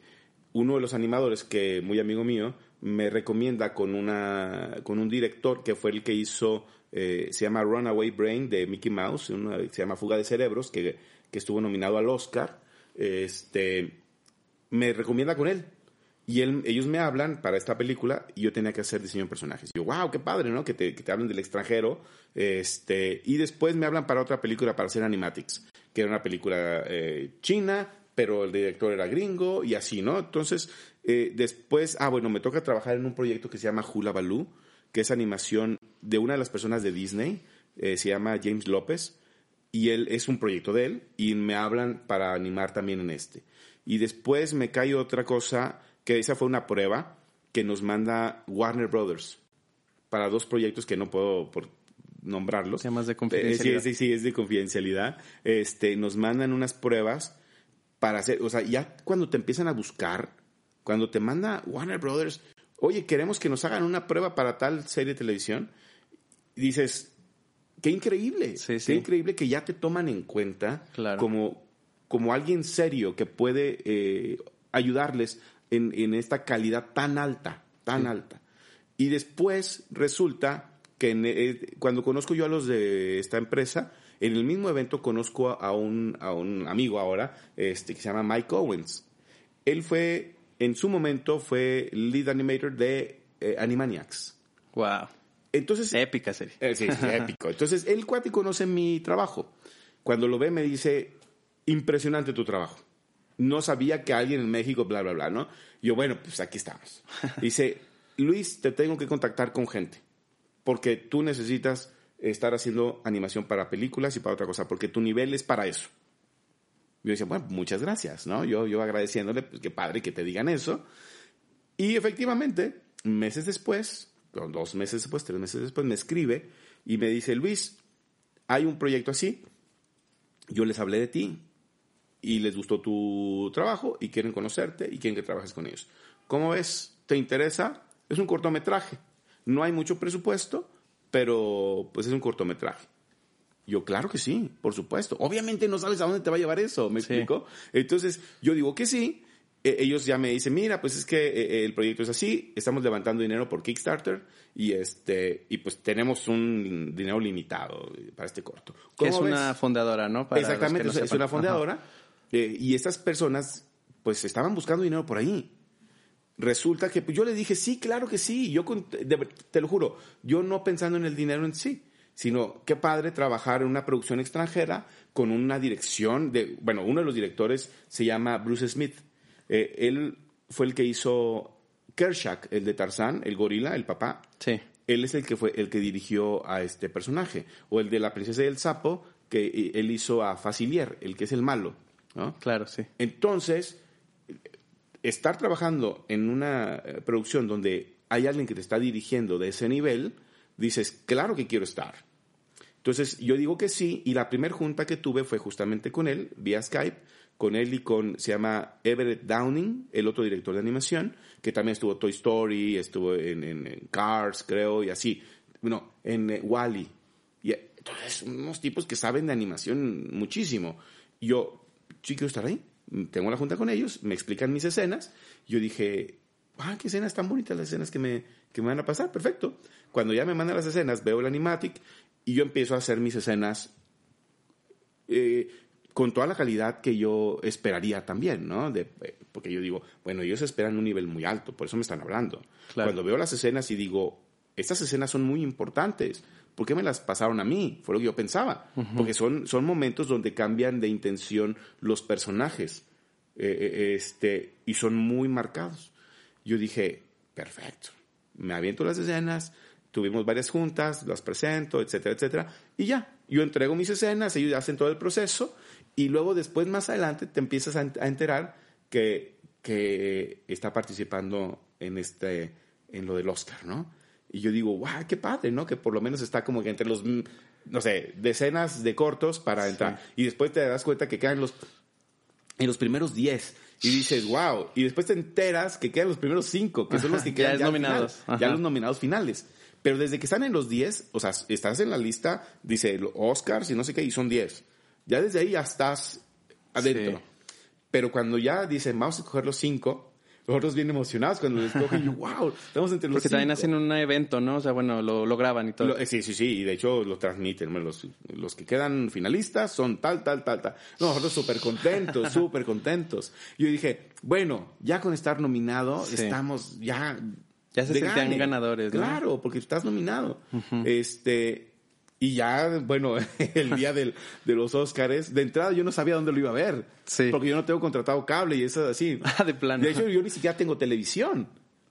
uno de los animadores, que muy amigo mío, me recomienda con, una, con un director que fue el que hizo, eh, se llama Runaway Brain de Mickey Mouse, una- se llama Fuga de Cerebros, que, que estuvo nominado al Oscar. Este, me recomienda con él. Y él, ellos me hablan para esta película y yo tenía que hacer diseño de personajes. Y yo, wow, qué padre, ¿no? Que te, que te hablen del extranjero. Este, y después me hablan para otra película para hacer Animatics, que era una película eh, china, pero el director era gringo y así, ¿no? Entonces, eh, después, ah, bueno, me toca trabajar en un proyecto que se llama Hula Baloo, que es animación de una de las personas de Disney, eh, se llama James López y él es un proyecto de él y me hablan para animar también en este. Y después me cae otra cosa que esa fue una prueba que nos manda Warner Brothers para dos proyectos que no puedo por nombrarlos. Temas de Eh, confidencialidad. sí, sí, sí, es de confidencialidad. Este, nos mandan unas pruebas para hacer, o sea, ya cuando te empiezan a buscar, cuando te manda Warner Brothers, oye, queremos que nos hagan una prueba para tal serie de televisión, dices, qué increíble, Sí, qué increíble que ya te toman en cuenta Claro. como, como alguien serio que puede eh, ayudarles en, en esta calidad tan alta, tan alta. Y después resulta que en, eh, cuando conozco yo a los de esta empresa, en el mismo evento conozco a, a un, a un amigo ahora, este, que se llama Mike Owens. Él fue, en su momento, fue lead animator de eh, Animaniacs. Wow. Entonces, Épica serie. eh, sí, sí, épico. Entonces, el cuate conoce mi trabajo. Cuando lo ve, me dice, impresionante tu trabajo. No sabía que alguien en México, bla, bla, bla, ¿no? Yo, bueno, pues aquí estamos. Dice, Luis, te tengo que contactar con gente. Porque tú necesitas estar haciendo animación para películas y para otra cosa, porque tu nivel es para eso. Yo decía, bueno, muchas gracias, ¿no? Yo, yo agradeciéndole, pues qué padre que te digan eso. Y efectivamente, meses después, dos meses después, tres meses después, me escribe y me dice, Luis, hay un proyecto así, yo les hablé de ti y les gustó tu trabajo y quieren conocerte y quieren que trabajes con ellos. ¿Cómo ves? ¿Te interesa? Es un cortometraje. No hay mucho presupuesto, pero pues es un cortometraje. Yo, claro que sí, por supuesto. Obviamente no sabes a dónde te va a llevar eso, ¿me Sí. explico? Entonces, yo digo que sí, e- ellos ya me dicen, mira, pues es que eh, el proyecto es así, estamos levantando dinero por Kickstarter y este y pues tenemos un dinero limitado para este corto. Que es ¿Cómo ves? una fundadora, ¿no? Para Exactamente, no es- sepan. una fondeadora. Eh, y estas personas, pues, estaban buscando dinero por ahí. Resulta que pues, yo le dije, sí, claro que sí. Yo, con- de- te lo juro, yo no pensando en el dinero en sí, sino qué padre trabajar en una producción extranjera con una dirección de, bueno, uno de los directores se llama Bruce Smith. Eh, él fue el que hizo Kershak, el de Tarzán, el gorila, el papá Sí. él es el que fue el que dirigió a este personaje o el de la princesa y el sapo que eh, él hizo a Facilier el que es el malo ¿no? Claro, sí. entonces estar trabajando en una eh, producción donde hay alguien que te está dirigiendo de ese nivel dices claro que quiero estar entonces yo digo que sí y la primera junta que tuve fue justamente con él vía Skype con él y con se llama Everett Downing el otro director de animación que también estuvo Toy Story estuvo en, en- en Cars creo y así bueno en eh, Wally y eh, entonces unos tipos que saben de animación muchísimo y yo sí quiero estar ahí tengo la junta con ellos me explican mis escenas yo dije ah, qué escenas tan bonitas las escenas que me, que me van a pasar, perfecto. Cuando ya me mandan las escenas, veo el animatic y yo empiezo a hacer mis escenas eh, con toda la calidad que yo esperaría también, ¿no? De- eh, porque yo digo, bueno, ellos esperan un nivel muy alto, por eso me están hablando. Claro. Cuando veo las escenas y digo, estas escenas son muy importantes, ¿por qué me las pasaron a mí? Fue lo que yo pensaba. Porque son, son momentos donde cambian de intención los personajes eh, eh, este, y son muy marcados. Yo dije, perfecto, me aviento las escenas, tuvimos varias juntas, las presento, etcétera, etcétera, y ya, yo entrego mis escenas, ellos hacen todo el proceso, y luego después, más adelante, te empiezas a enterar que, que está participando en, este, en lo del Oscar, ¿no? Y yo digo, guau, qué padre, ¿no? Que por lo menos está como que entre los, mm, no sé, decenas de cortos para entrar. Y después te das cuenta que quedan los en los primeros 10 y dices, wow, y después te enteras que quedan los primeros 5, que son los que Ya quedan es al nominados. final, ya los nominados finales. Pero desde que están en los 10, o sea, estás en la lista, dice Oscars y no sé qué, y son 10. Ya desde ahí ya estás adentro. Sí. Pero cuando ya dicen, vamos a escoger los 5, los otros bien emocionados cuando los escogen, y yo, wow, estamos entre los Porque también cinco". hacen un evento, ¿no? O sea, bueno, lo, lo graban y todo. Lo- eh, sí, sí, sí, y de hecho lo transmiten. Los, los que quedan finalistas son tal, tal, tal, tal. No, nosotros súper contentos, súper contentos. Yo dije, bueno, ya con estar nominado, Sí. estamos ya. Ya se sentían ganadores, ¿no? Claro, porque estás nominado. Este. Y ya, bueno, el día del, de los Óscares, de entrada yo no sabía dónde lo iba a ver. Sí. Porque yo no tengo contratado cable y eso así. Ah, de plano. De hecho, yo ni siquiera tengo televisión.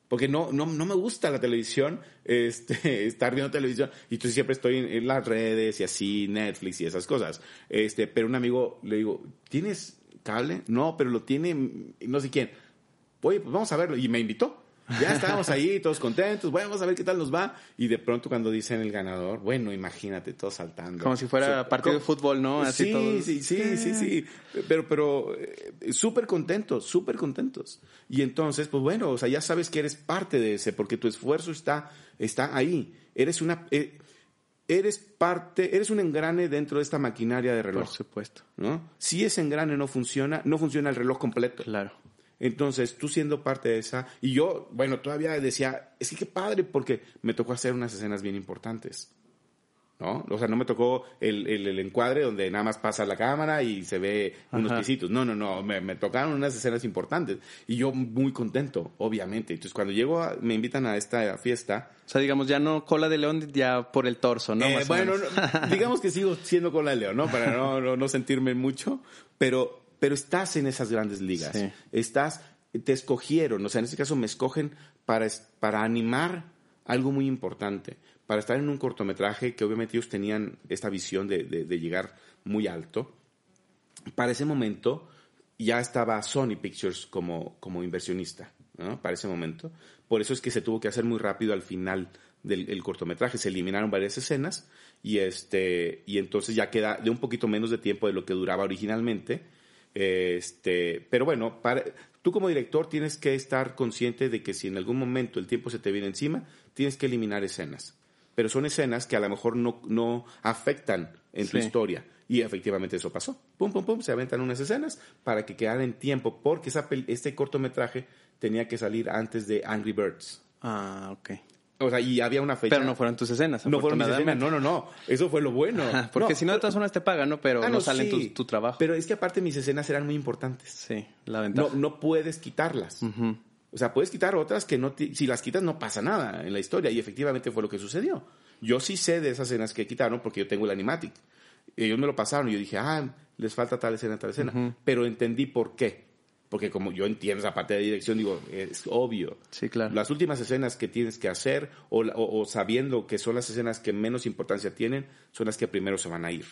Porque no, no, no me gusta la televisión, este, estar viendo televisión. Y entonces siempre estoy en, en las redes y así, Netflix y esas cosas. Este, pero un amigo le digo, ¿tienes cable? No, pero lo tiene no sé quién. Oye, pues vamos a verlo. Y me invitó. Ya estábamos ahí, todos contentos. Bueno, vamos a ver qué tal nos va. Y de pronto cuando dicen el ganador, bueno, imagínate, todos saltando. Como si fuera partido de fútbol, ¿no? Así sí, todos. sí, sí, sí, sí. Pero, pero eh, súper contentos, súper contentos. Y entonces, pues bueno, o sea, ya sabes que eres parte de ese, porque tu esfuerzo está, está ahí. Eres una, eh, eres parte, eres un engrane dentro de esta maquinaria de Por reloj, supuesto. ¿no? Si ese engrane no funciona, no funciona el reloj completo. Claro. Entonces, tú siendo parte de esa, y yo, bueno, todavía decía, es que qué padre, porque me tocó hacer unas escenas bien importantes. ¿No? O sea, no me tocó el, el, el encuadre donde nada más pasa la cámara y se ve unos Ajá. piecitos. No, no, no, me, me tocaron unas escenas importantes. Y yo muy contento, obviamente. Entonces, cuando llego, a- me invitan a esta fiesta, O sea, digamos, ya no cola de león, ya por el torso, ¿no? eh, Más o bueno, menos. no, digamos que sigo siendo con la de Leo, ¿no? Para no, no, no sentirme mucho, pero, pero estás en esas grandes ligas. Sí. Estás, te escogieron, o sea, en este caso me escogen para, para animar algo muy importante, para estar en un cortometraje que obviamente ellos tenían esta visión de, de- de llegar muy alto. Para ese momento ya estaba Sony Pictures como, como inversionista, ¿no? Para ese momento. Por eso es que se tuvo que hacer muy rápido al final del el cortometraje. Se eliminaron varias escenas y, este, y entonces ya queda de un poquito menos de tiempo de lo que duraba originalmente. Este, pero bueno, para, tú como director tienes que estar consciente de que si en algún momento el tiempo se te viene encima, tienes que eliminar escenas. pero son escenas que a lo mejor no, no afectan en tu historia. Y efectivamente eso pasó. Pum, pum, pum, se aventan unas escenas para que quedaran en tiempo, porque esa este cortometraje tenía que salir antes de Angry Birds. Ah, ok. O sea, y había una fecha. Pero no fueron tus escenas, No fueron mis escenas, no, no, no. Eso fue lo bueno. Ajá, Porque No, si no, de todas formas te pagan, ¿no? Pero ah, no, sale en sí. tu, tu trabajo. Pero es que aparte mis escenas eran muy importantes. sí, la ventaja. No, no puedes quitarlas. O sea, puedes quitar otras que no, si las quitas no pasa nada en la historia y efectivamente fue lo que sucedió. Yo sí sé de esas escenas que quitaron porque yo tengo el animatic. Ellos me lo pasaron y yo dije, ah, les falta tal escena, tal escena. Pero entendí por qué. Porque como yo entiendo esa parte de dirección, digo, es obvio. Sí, claro. Las últimas escenas que tienes que hacer o, o- o sabiendo que son las escenas que menos importancia tienen, son las que primero se van a ir.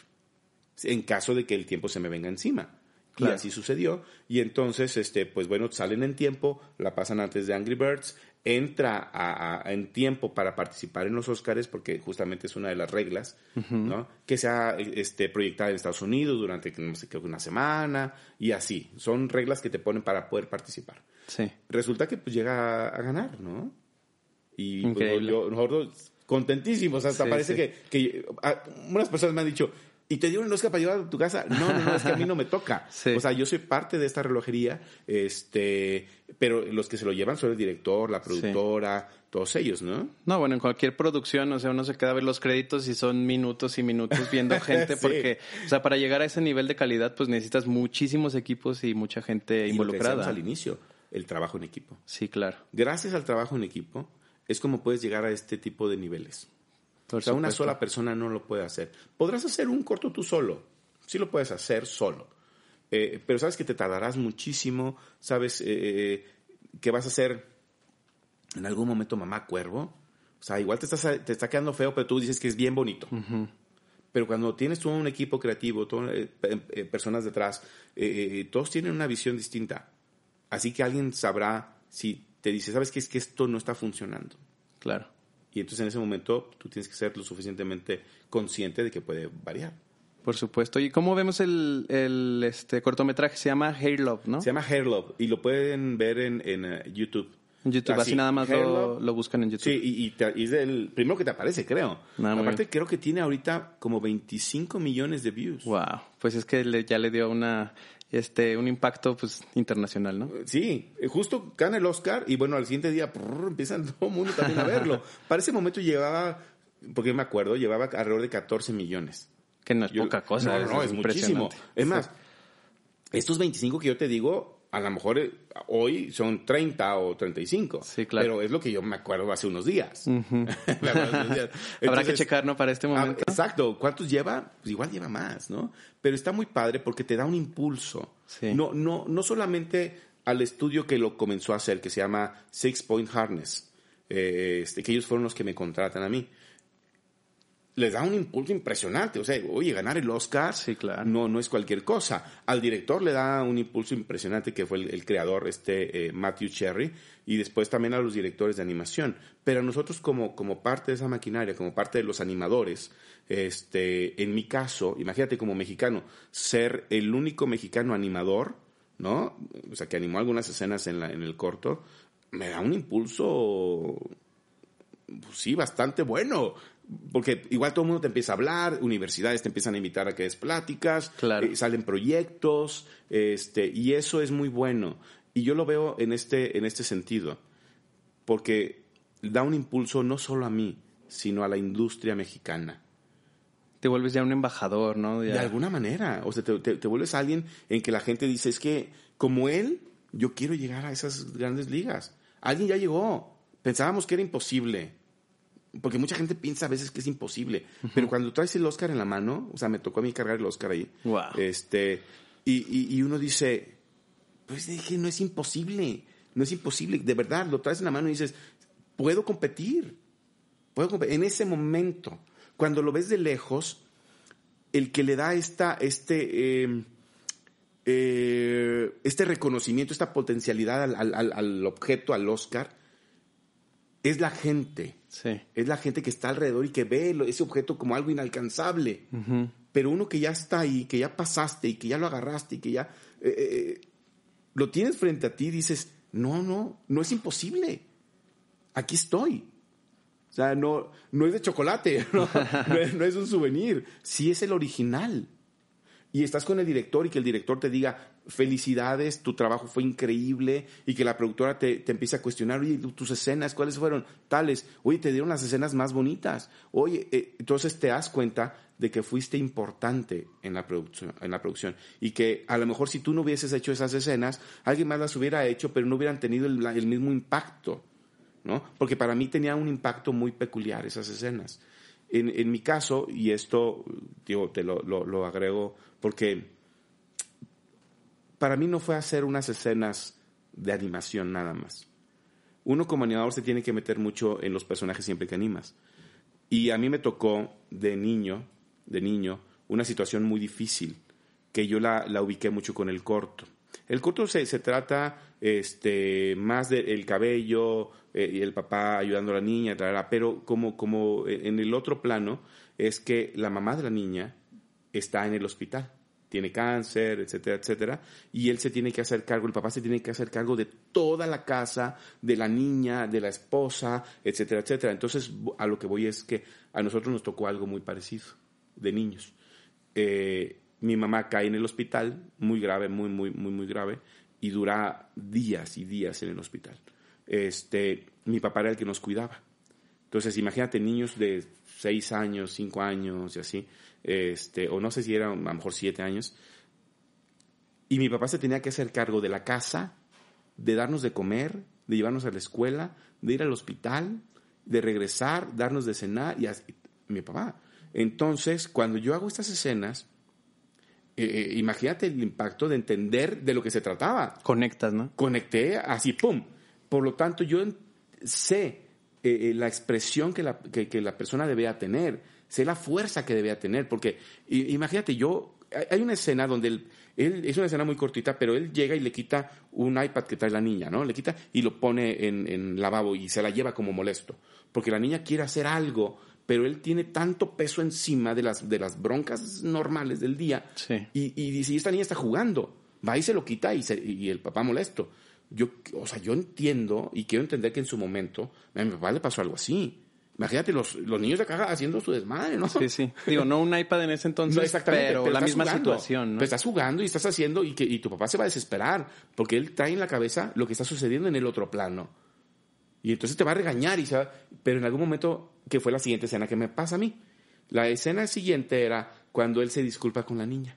En caso de que el tiempo se me venga encima. Claro. Y así sucedió. Y entonces, este, pues bueno, salen en tiempo, la pasan antes de Angry Birds, entra a- a- en tiempo para participar en los Oscars, porque justamente es una de las reglas, ¿no? Que sea este, proyectada en Estados Unidos durante, no sé, creo que una semana, y así. Son reglas que te ponen para poder participar. Sí. Resulta que pues llega a ganar, ¿no? Y pues, yo- nosotros contentísimos, hasta Sí, parece sí. que, que ah, unas personas me han dicho, ¿y te dieron el Oscar para llevar a tu casa? No, no, no, es que a mí no me toca. Sí. O sea, yo soy parte de esta relojería, este, pero los que se lo llevan son el director, la productora, todos ellos, ¿no? No, bueno, en cualquier producción, o sea, uno se queda a ver los créditos y son minutos y minutos viendo gente, Sí. porque, o sea, para llegar a ese nivel de calidad, pues necesitas muchísimos equipos y mucha gente Y lo que involucrada. decíamos al inicio, el trabajo en equipo. Sí, claro. Gracias al trabajo en equipo es como puedes llegar a este tipo de niveles. Por o sea, una sola persona no lo puede hacer. Podrás hacer un corto tú solo. Sí lo puedes hacer solo. Eh, pero sabes que te tardarás muchísimo. Sabes eh, que vas a ser en algún momento mamá cuervo. O sea, igual te, estás, te está quedando feo, pero tú dices que es bien bonito. Pero cuando tienes todo un equipo creativo, todo, eh, pe- eh, personas detrás, eh, eh, todos tienen una visión distinta. Así que alguien sabrá si te dice, ¿sabes qué? Es que esto no está funcionando. Claro. Y entonces en ese momento tú tienes que ser lo suficientemente consciente de que puede variar. Por supuesto. ¿Y cómo vemos el, el este cortometraje? Se llama Hair Love, ¿no? Se llama Hair Love y lo pueden ver en, en, eh, YouTube. En YouTube, así, nada más lo, lo buscan en YouTube. Sí, y, y te- y es el primero que te aparece, creo. Ah, Aparte, creo que tiene ahorita como 25 millones de views. Wow. Pues es que le- ya le dio una, este, un impacto, pues, internacional, ¿no? Sí, eh, justo gana el Oscar y bueno, al siguiente día prrr, empiezan todo el mundo también a verlo. Para ese momento llevaba, porque me acuerdo, llevaba alrededor de 14 millones. Que no es Yo- poca cosa. No, no, es muchísimo. impresionante. Es más, estos 25 que yo te digo, a lo mejor eh, hoy son 30 o 35. Sí, claro. Pero es lo que yo me acuerdo hace unos días. Hace unos días. Habrá que Entonces, checar, ¿no? Para este ah, momento. exacto. ¿Cuántos lleva? Pues igual lleva más, ¿no? Pero está muy padre porque te da un impulso. Sí. No, no, no solamente al estudio que lo comenzó a hacer, que se llama Six Point Harness, eh, este, que ellos fueron los que me contratan a mí. Les da un impulso impresionante. O sea, oye, ganar el Oscar Sí, claro. no, no es cualquier cosa. Al director le da un impulso impresionante, que fue el, el creador, este eh, Matthew Cherry, y después también a los directores de animación. Pero a nosotros como, como parte de esa maquinaria, como parte de los animadores, este, en mi caso, imagínate como mexicano, ser el único mexicano animador, ¿no? O sea, que animó algunas escenas en, la, en el corto, me da un impulso pues sí, bastante bueno. Porque igual todo el mundo te empieza a hablar, universidades te empiezan a invitar a que des pláticas, Claro. eh, salen proyectos, este, y eso es muy bueno. Y yo lo veo en este, en este sentido, porque da un impulso no solo a mí, sino a la industria mexicana. Te vuelves ya un embajador, ¿no? Ya- De alguna manera, o sea, te, te- te vuelves alguien en que la gente dice, es que como él, yo quiero llegar a esas grandes ligas. Alguien ya llegó, pensábamos que era imposible, porque mucha gente piensa a veces que es imposible, pero cuando traes el Oscar en la mano, o sea, me tocó a mí cargar el Oscar ahí, Wow. este, y, y- y uno dice, pues dije, no es imposible, no es imposible, de verdad, lo traes en la mano y dices, puedo competir, puedo competir. En ese momento, cuando lo ves de lejos, el que le da esta, este, eh, eh, este reconocimiento, esta potencialidad al, al- al- al objeto, al Oscar, es la gente. Sí. Es la gente que está alrededor y que ve ese objeto como algo inalcanzable. Pero uno que ya está ahí, que ya pasaste y que ya lo agarraste y que ya eh, eh, lo tienes frente a ti, dices, no, no, no es imposible. Aquí estoy. O sea, no, no es de chocolate, no, no es, no es un souvenir, sí es el original. Y estás con el director y que el director te diga, felicidades, tu trabajo fue increíble y que la productora te, te empiece a cuestionar, oye, tus escenas, ¿cuáles fueron? Tales, oye, te dieron las escenas más bonitas. Oye, eh, entonces te das cuenta de que fuiste importante en la, producción, en la producción y que a lo mejor si tú no hubieses hecho esas escenas, alguien más las hubiera hecho, pero no hubieran tenido el, mismo impacto, ¿no? Porque para mí tenía un impacto muy peculiar esas escenas. En, en mi caso, y esto, digo, te lo, lo agrego porque para mí no fue hacer unas escenas de animación nada más. Uno como animador se tiene que meter mucho en los personajes siempre que animas. Y a mí me tocó de niño, de niño, una situación muy difícil, que yo la, la ubiqué mucho con el corto. El corto se, se trata este, más del cabello eh, y el papá ayudando a la niña, pero como, como en el otro plano es que la mamá de la niña está en el hospital tiene cáncer, etcétera, etcétera, y él se tiene que hacer cargo, el papá se tiene que hacer cargo de toda la casa, de la niña, de la esposa, etcétera, etcétera. Entonces, a lo que voy es que a nosotros nos tocó algo muy parecido, de niños. Eh, mi mamá cae en el hospital, muy grave, muy, muy, muy, muy grave, y dura días y días en el hospital. Este, mi papá era el que nos cuidaba. Entonces, imagínate niños de seis años, cinco años y así, este, o no sé si eran a lo mejor siete años, y mi papá se tenía que hacer cargo de la casa, de darnos de comer, de llevarnos a la escuela, de ir al hospital, de regresar, darnos de cenar y así, mi papá. Entonces, cuando yo hago estas escenas, eh, eh, imagínate el impacto de entender de lo que se trataba. Conectas, ¿no? Conecté así, ¡pum! Por lo tanto, yo sé eh, la expresión que la, que, que la persona debía tener sé la fuerza que debía tener, porque imagínate, yo, hay una escena donde él, él, es una escena muy cortita, pero él llega y le quita un iPad que trae la niña, ¿no? Le quita y lo pone en, en lavabo y se la lleva como molesto, porque la niña quiere hacer algo, pero él tiene tanto peso encima de las, de las broncas normales del día y, y dice, esta niña está jugando, va y se lo quita y, y el papá molesto. Yo, o sea, yo entiendo y quiero entender que en su momento a mi papá le pasó algo así. Imagínate los, los niños de acá haciendo su desmadre, ¿no? Sí, sí. Digo, no un iPad en ese entonces, pero, la misma situación, ¿no? Pero estás jugando y estás haciendo y, que, y tu papá se va a desesperar porque él trae en la cabeza lo que está sucediendo en el otro plano. Y entonces te va a regañar y se va, pero en algún momento, que fue la siguiente escena que me pasa a mí. La escena siguiente era cuando él se disculpa con la niña.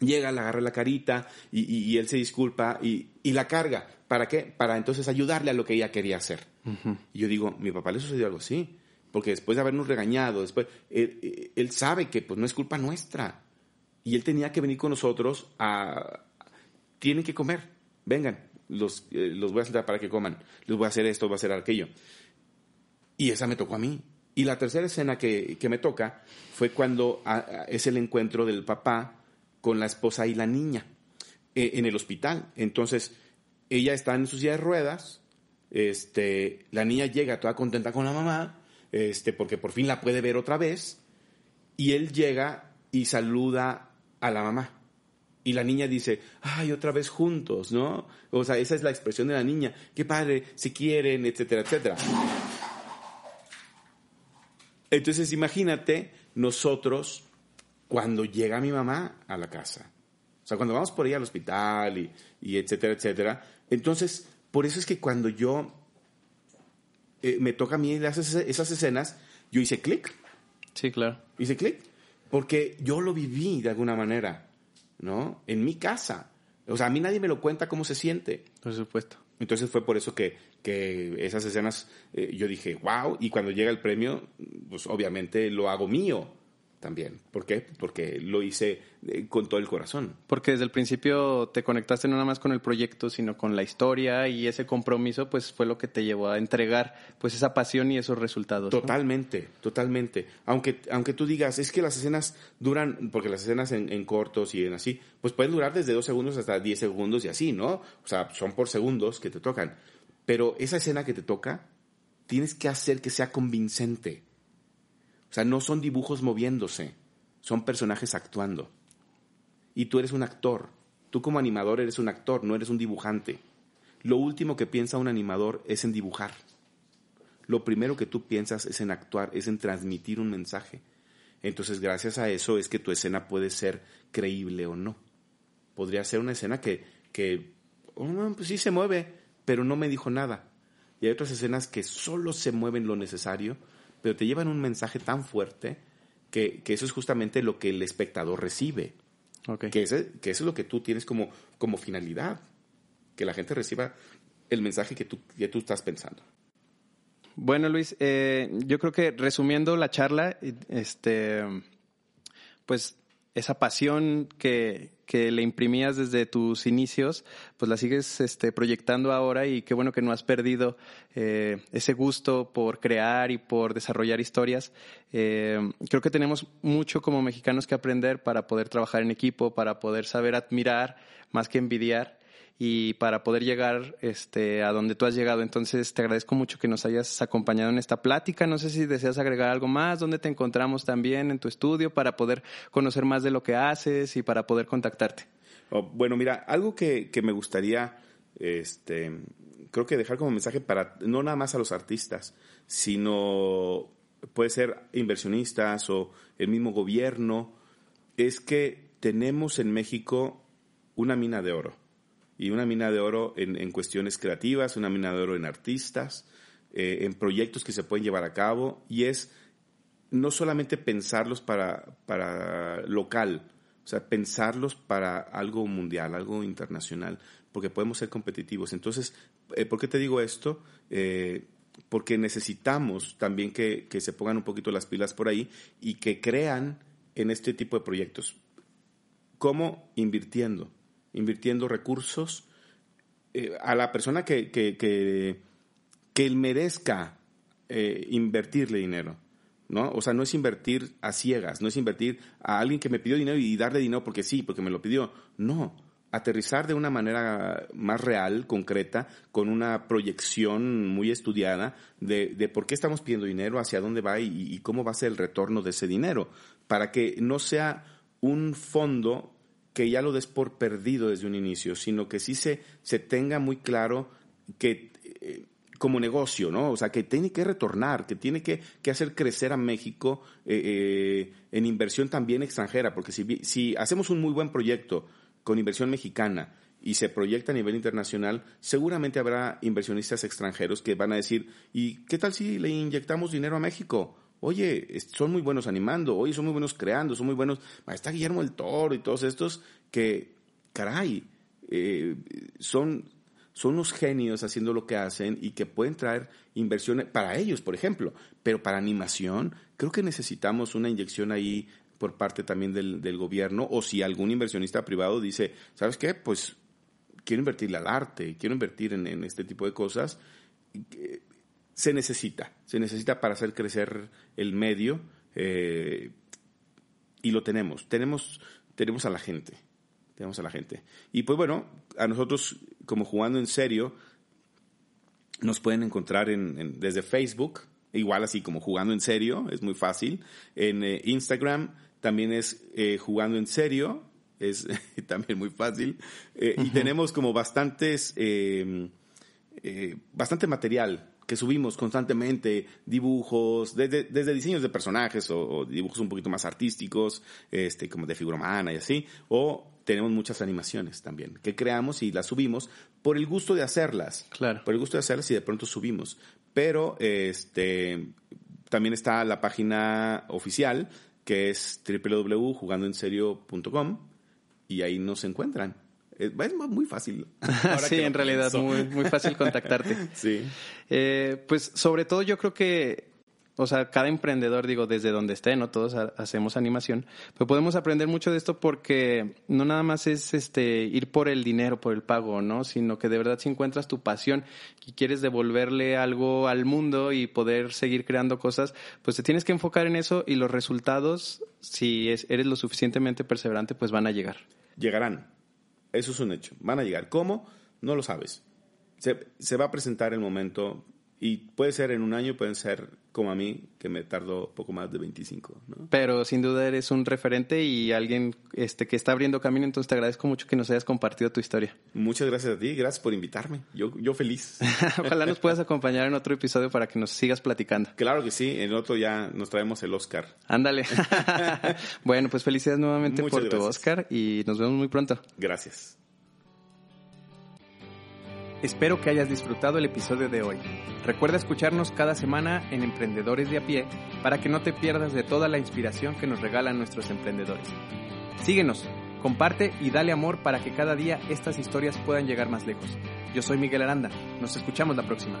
Llega, le agarra la carita y, y, y él se disculpa y, y la carga. ¿Para qué? Para entonces ayudarle a lo que ella quería hacer. Y yo digo, mi papá le sucedió algo así, porque después de habernos regañado, después, él, él, sabe que pues no es culpa nuestra. Y él tenía que venir con nosotros a... Tienen que comer, vengan, los, eh, los voy a sentar para que coman, les voy a hacer esto, voy a hacer aquello. Y esa me tocó a mí. Y la tercera escena que, que me toca fue cuando a, a, es el encuentro del papá con la esposa y la niña eh, en el hospital. Entonces, ella está en su silla de ruedas, este, la niña llega toda contenta con la mamá, este, porque por fin la puede ver otra vez, y él llega y saluda a la mamá. Y la niña dice, ay, otra vez juntos, ¿no? O sea, esa es la expresión de la niña. Qué padre, se quieren, etcétera, etcétera. Entonces, imagínate nosotros cuando llega mi mamá a la casa. O sea, cuando vamos por ella al hospital y, y etcétera, etcétera, entonces, por eso es que cuando yo eh, me toca a mí esas, esas escenas, yo hice clic. Sí, claro. Hice clic. Porque yo lo viví de alguna manera, ¿no? En mi casa. O sea, a mí nadie me lo cuenta cómo se siente. Por supuesto. Entonces fue por eso que, que esas escenas eh, yo dije, wow, y cuando llega el premio, pues obviamente lo hago mío también. ¿Por qué? Porque lo hice eh, con todo el corazón. Porque desde el principio te conectaste no nada más con el proyecto, sino con la historia y ese compromiso, pues fue lo que te llevó a entregar pues esa pasión y esos resultados. Totalmente, ¿no? totalmente. Aunque, aunque tú digas, es que las escenas duran, porque las escenas en, en, cortos y en así, pues pueden durar desde dos segundos hasta diez segundos y así, ¿no? O sea, son por segundos que te tocan. Pero esa escena que te toca, tienes que hacer que sea convincente o sea, no son dibujos moviéndose, son personajes actuando. Y tú eres un actor. Tú como animador eres un actor, no eres un dibujante. Lo último que piensa un animador es en dibujar. lo primero que tú piensas es en actuar, es en transmitir un mensaje. Entonces, gracias a eso es que tu escena puede ser creíble o no. Podría ser una escena que, que oh, pues sí se mueve, pero no me dijo nada. Y hay otras escenas que solo se mueven lo necesario, pero te llevan un mensaje tan fuerte que, eso es justamente lo que el espectador recibe. Que, ese, que eso es lo que tú tienes como, como finalidad, que la gente reciba el mensaje que tú, que tú estás pensando. Bueno, Luis, eh, yo creo que resumiendo la charla, este, pues esa pasión que, que, le imprimías desde tus inicios, pues la sigues este, proyectando ahora y qué bueno que no has perdido eh, ese gusto por crear y por desarrollar historias. Eh, creo que tenemos mucho como mexicanos que aprender para poder trabajar en equipo, para poder saber admirar más que envidiar y para poder llegar este, a donde tú has llegado. Entonces, te agradezco mucho que nos hayas acompañado en esta plática. No sé si deseas agregar algo más, dónde te encontramos también en tu estudio para poder conocer más de lo que haces y para poder contactarte. Oh, bueno, mira, algo que, que me gustaría, este, creo que dejar como mensaje para no nada más a los artistas, sino puede ser inversionistas o el mismo gobierno, es que tenemos en México una mina de oro y una mina de oro en, cuestiones creativas, una mina de oro en artistas, eh, en proyectos que se pueden llevar a cabo y es no solamente pensarlos para, para local, o sea, pensarlos para algo mundial, algo internacional, porque podemos ser competitivos. Entonces, eh, ¿por qué te digo esto? Eh, porque necesitamos también que, que, se pongan un poquito las pilas por ahí y que crean en este tipo de proyectos. ¿Cómo? Invirtiendo invirtiendo recursos eh, a la persona que, que, que, él merezca eh, invertirle dinero. ¿no? O sea, no es invertir a ciegas, no es invertir a alguien que me pidió dinero y darle dinero porque sí, porque me lo pidió. No, aterrizar de una manera más real, concreta, con una proyección muy estudiada de, de por qué estamos pidiendo dinero, hacia dónde va y, cómo va a ser el retorno de ese dinero, para que no sea un fondo que ya lo des por perdido desde un inicio, sino que sí se, se tenga muy claro que eh, como negocio, ¿no? O sea, que tiene que retornar, que tiene que, hacer crecer a México eh, eh, en inversión también extranjera, porque si, si hacemos un muy buen proyecto con inversión mexicana y se proyecta a nivel internacional, seguramente habrá inversionistas extranjeros que van a decir, ¿y qué tal si le inyectamos dinero a México? Oye, son muy buenos animando, oye, son muy buenos creando, son muy buenos. Está Guillermo el Toro y todos estos que, caray, eh, son, son unos genios haciendo lo que hacen y que pueden traer inversiones para ellos, por ejemplo. Pero para animación, creo que necesitamos una inyección ahí por parte también del, del gobierno. O si algún inversionista privado dice, ¿sabes qué? Pues quiero invertirle al arte, quiero invertir en, en este tipo de cosas se necesita, se necesita para hacer crecer el medio eh, y lo tenemos, tenemos, tenemos a la gente, tenemos a la gente. Y pues bueno, a nosotros como jugando en serio, nos pueden encontrar en, desde Facebook, igual así como jugando en serio, es muy fácil. En eh, Instagram también es eh, jugando en serio, es también muy fácil. Y tenemos como bastantes, bastante material que subimos constantemente, dibujos, desde, diseños de personajes o, dibujos un poquito más artísticos, este, como de figura humana y así, o tenemos muchas animaciones también que creamos y las subimos por el gusto de hacerlas. Claro. Por el gusto de hacerlas y de pronto subimos. Pero este, también está la página oficial que es www.jugandoenserio.com y ahí nos encuentran. Es muy fácil. sí, en realidad, muy, muy fácil contactarte. sí. Eh, pues sobre todo yo creo que, o sea, cada emprendedor, digo, desde donde esté, ¿no? Todos hacemos animación, pero podemos aprender mucho de esto porque no nada más es este ir por el dinero, por el pago, ¿no? Sino que de verdad si encuentras tu pasión y quieres devolverle algo al mundo y poder seguir creando cosas, pues te tienes que enfocar en eso y los resultados, si eres lo suficientemente perseverante, pues van a llegar. Llegarán eso es un hecho. Van a llegar. ¿Cómo? No lo sabes. Se, va a presentar el momento Y puede ser en un año, pueden ser como a mí, que me tardó poco más de 25, ¿no? Pero sin duda eres un referente y alguien este, que está abriendo camino, entonces te agradezco mucho que nos hayas compartido tu historia. Muchas gracias a ti, gracias por invitarme. Yo, yo feliz. Ojalá nos puedas acompañar en otro episodio para que nos sigas platicando. Claro que sí, en otro ya nos traemos el Oscar. Ándale. bueno, pues felicidades nuevamente Muchas por tu. Oscar y nos vemos muy pronto. Gracias. Espero que hayas disfrutado el episodio de hoy. Recuerda escucharnos cada semana en Emprendedores de a pie para que no te pierdas de toda la inspiración que nos regalan nuestros emprendedores. Síguenos, comparte y dale amor para que cada día estas historias puedan llegar más lejos. Yo soy Miguel Aranda. Nos escuchamos la próxima.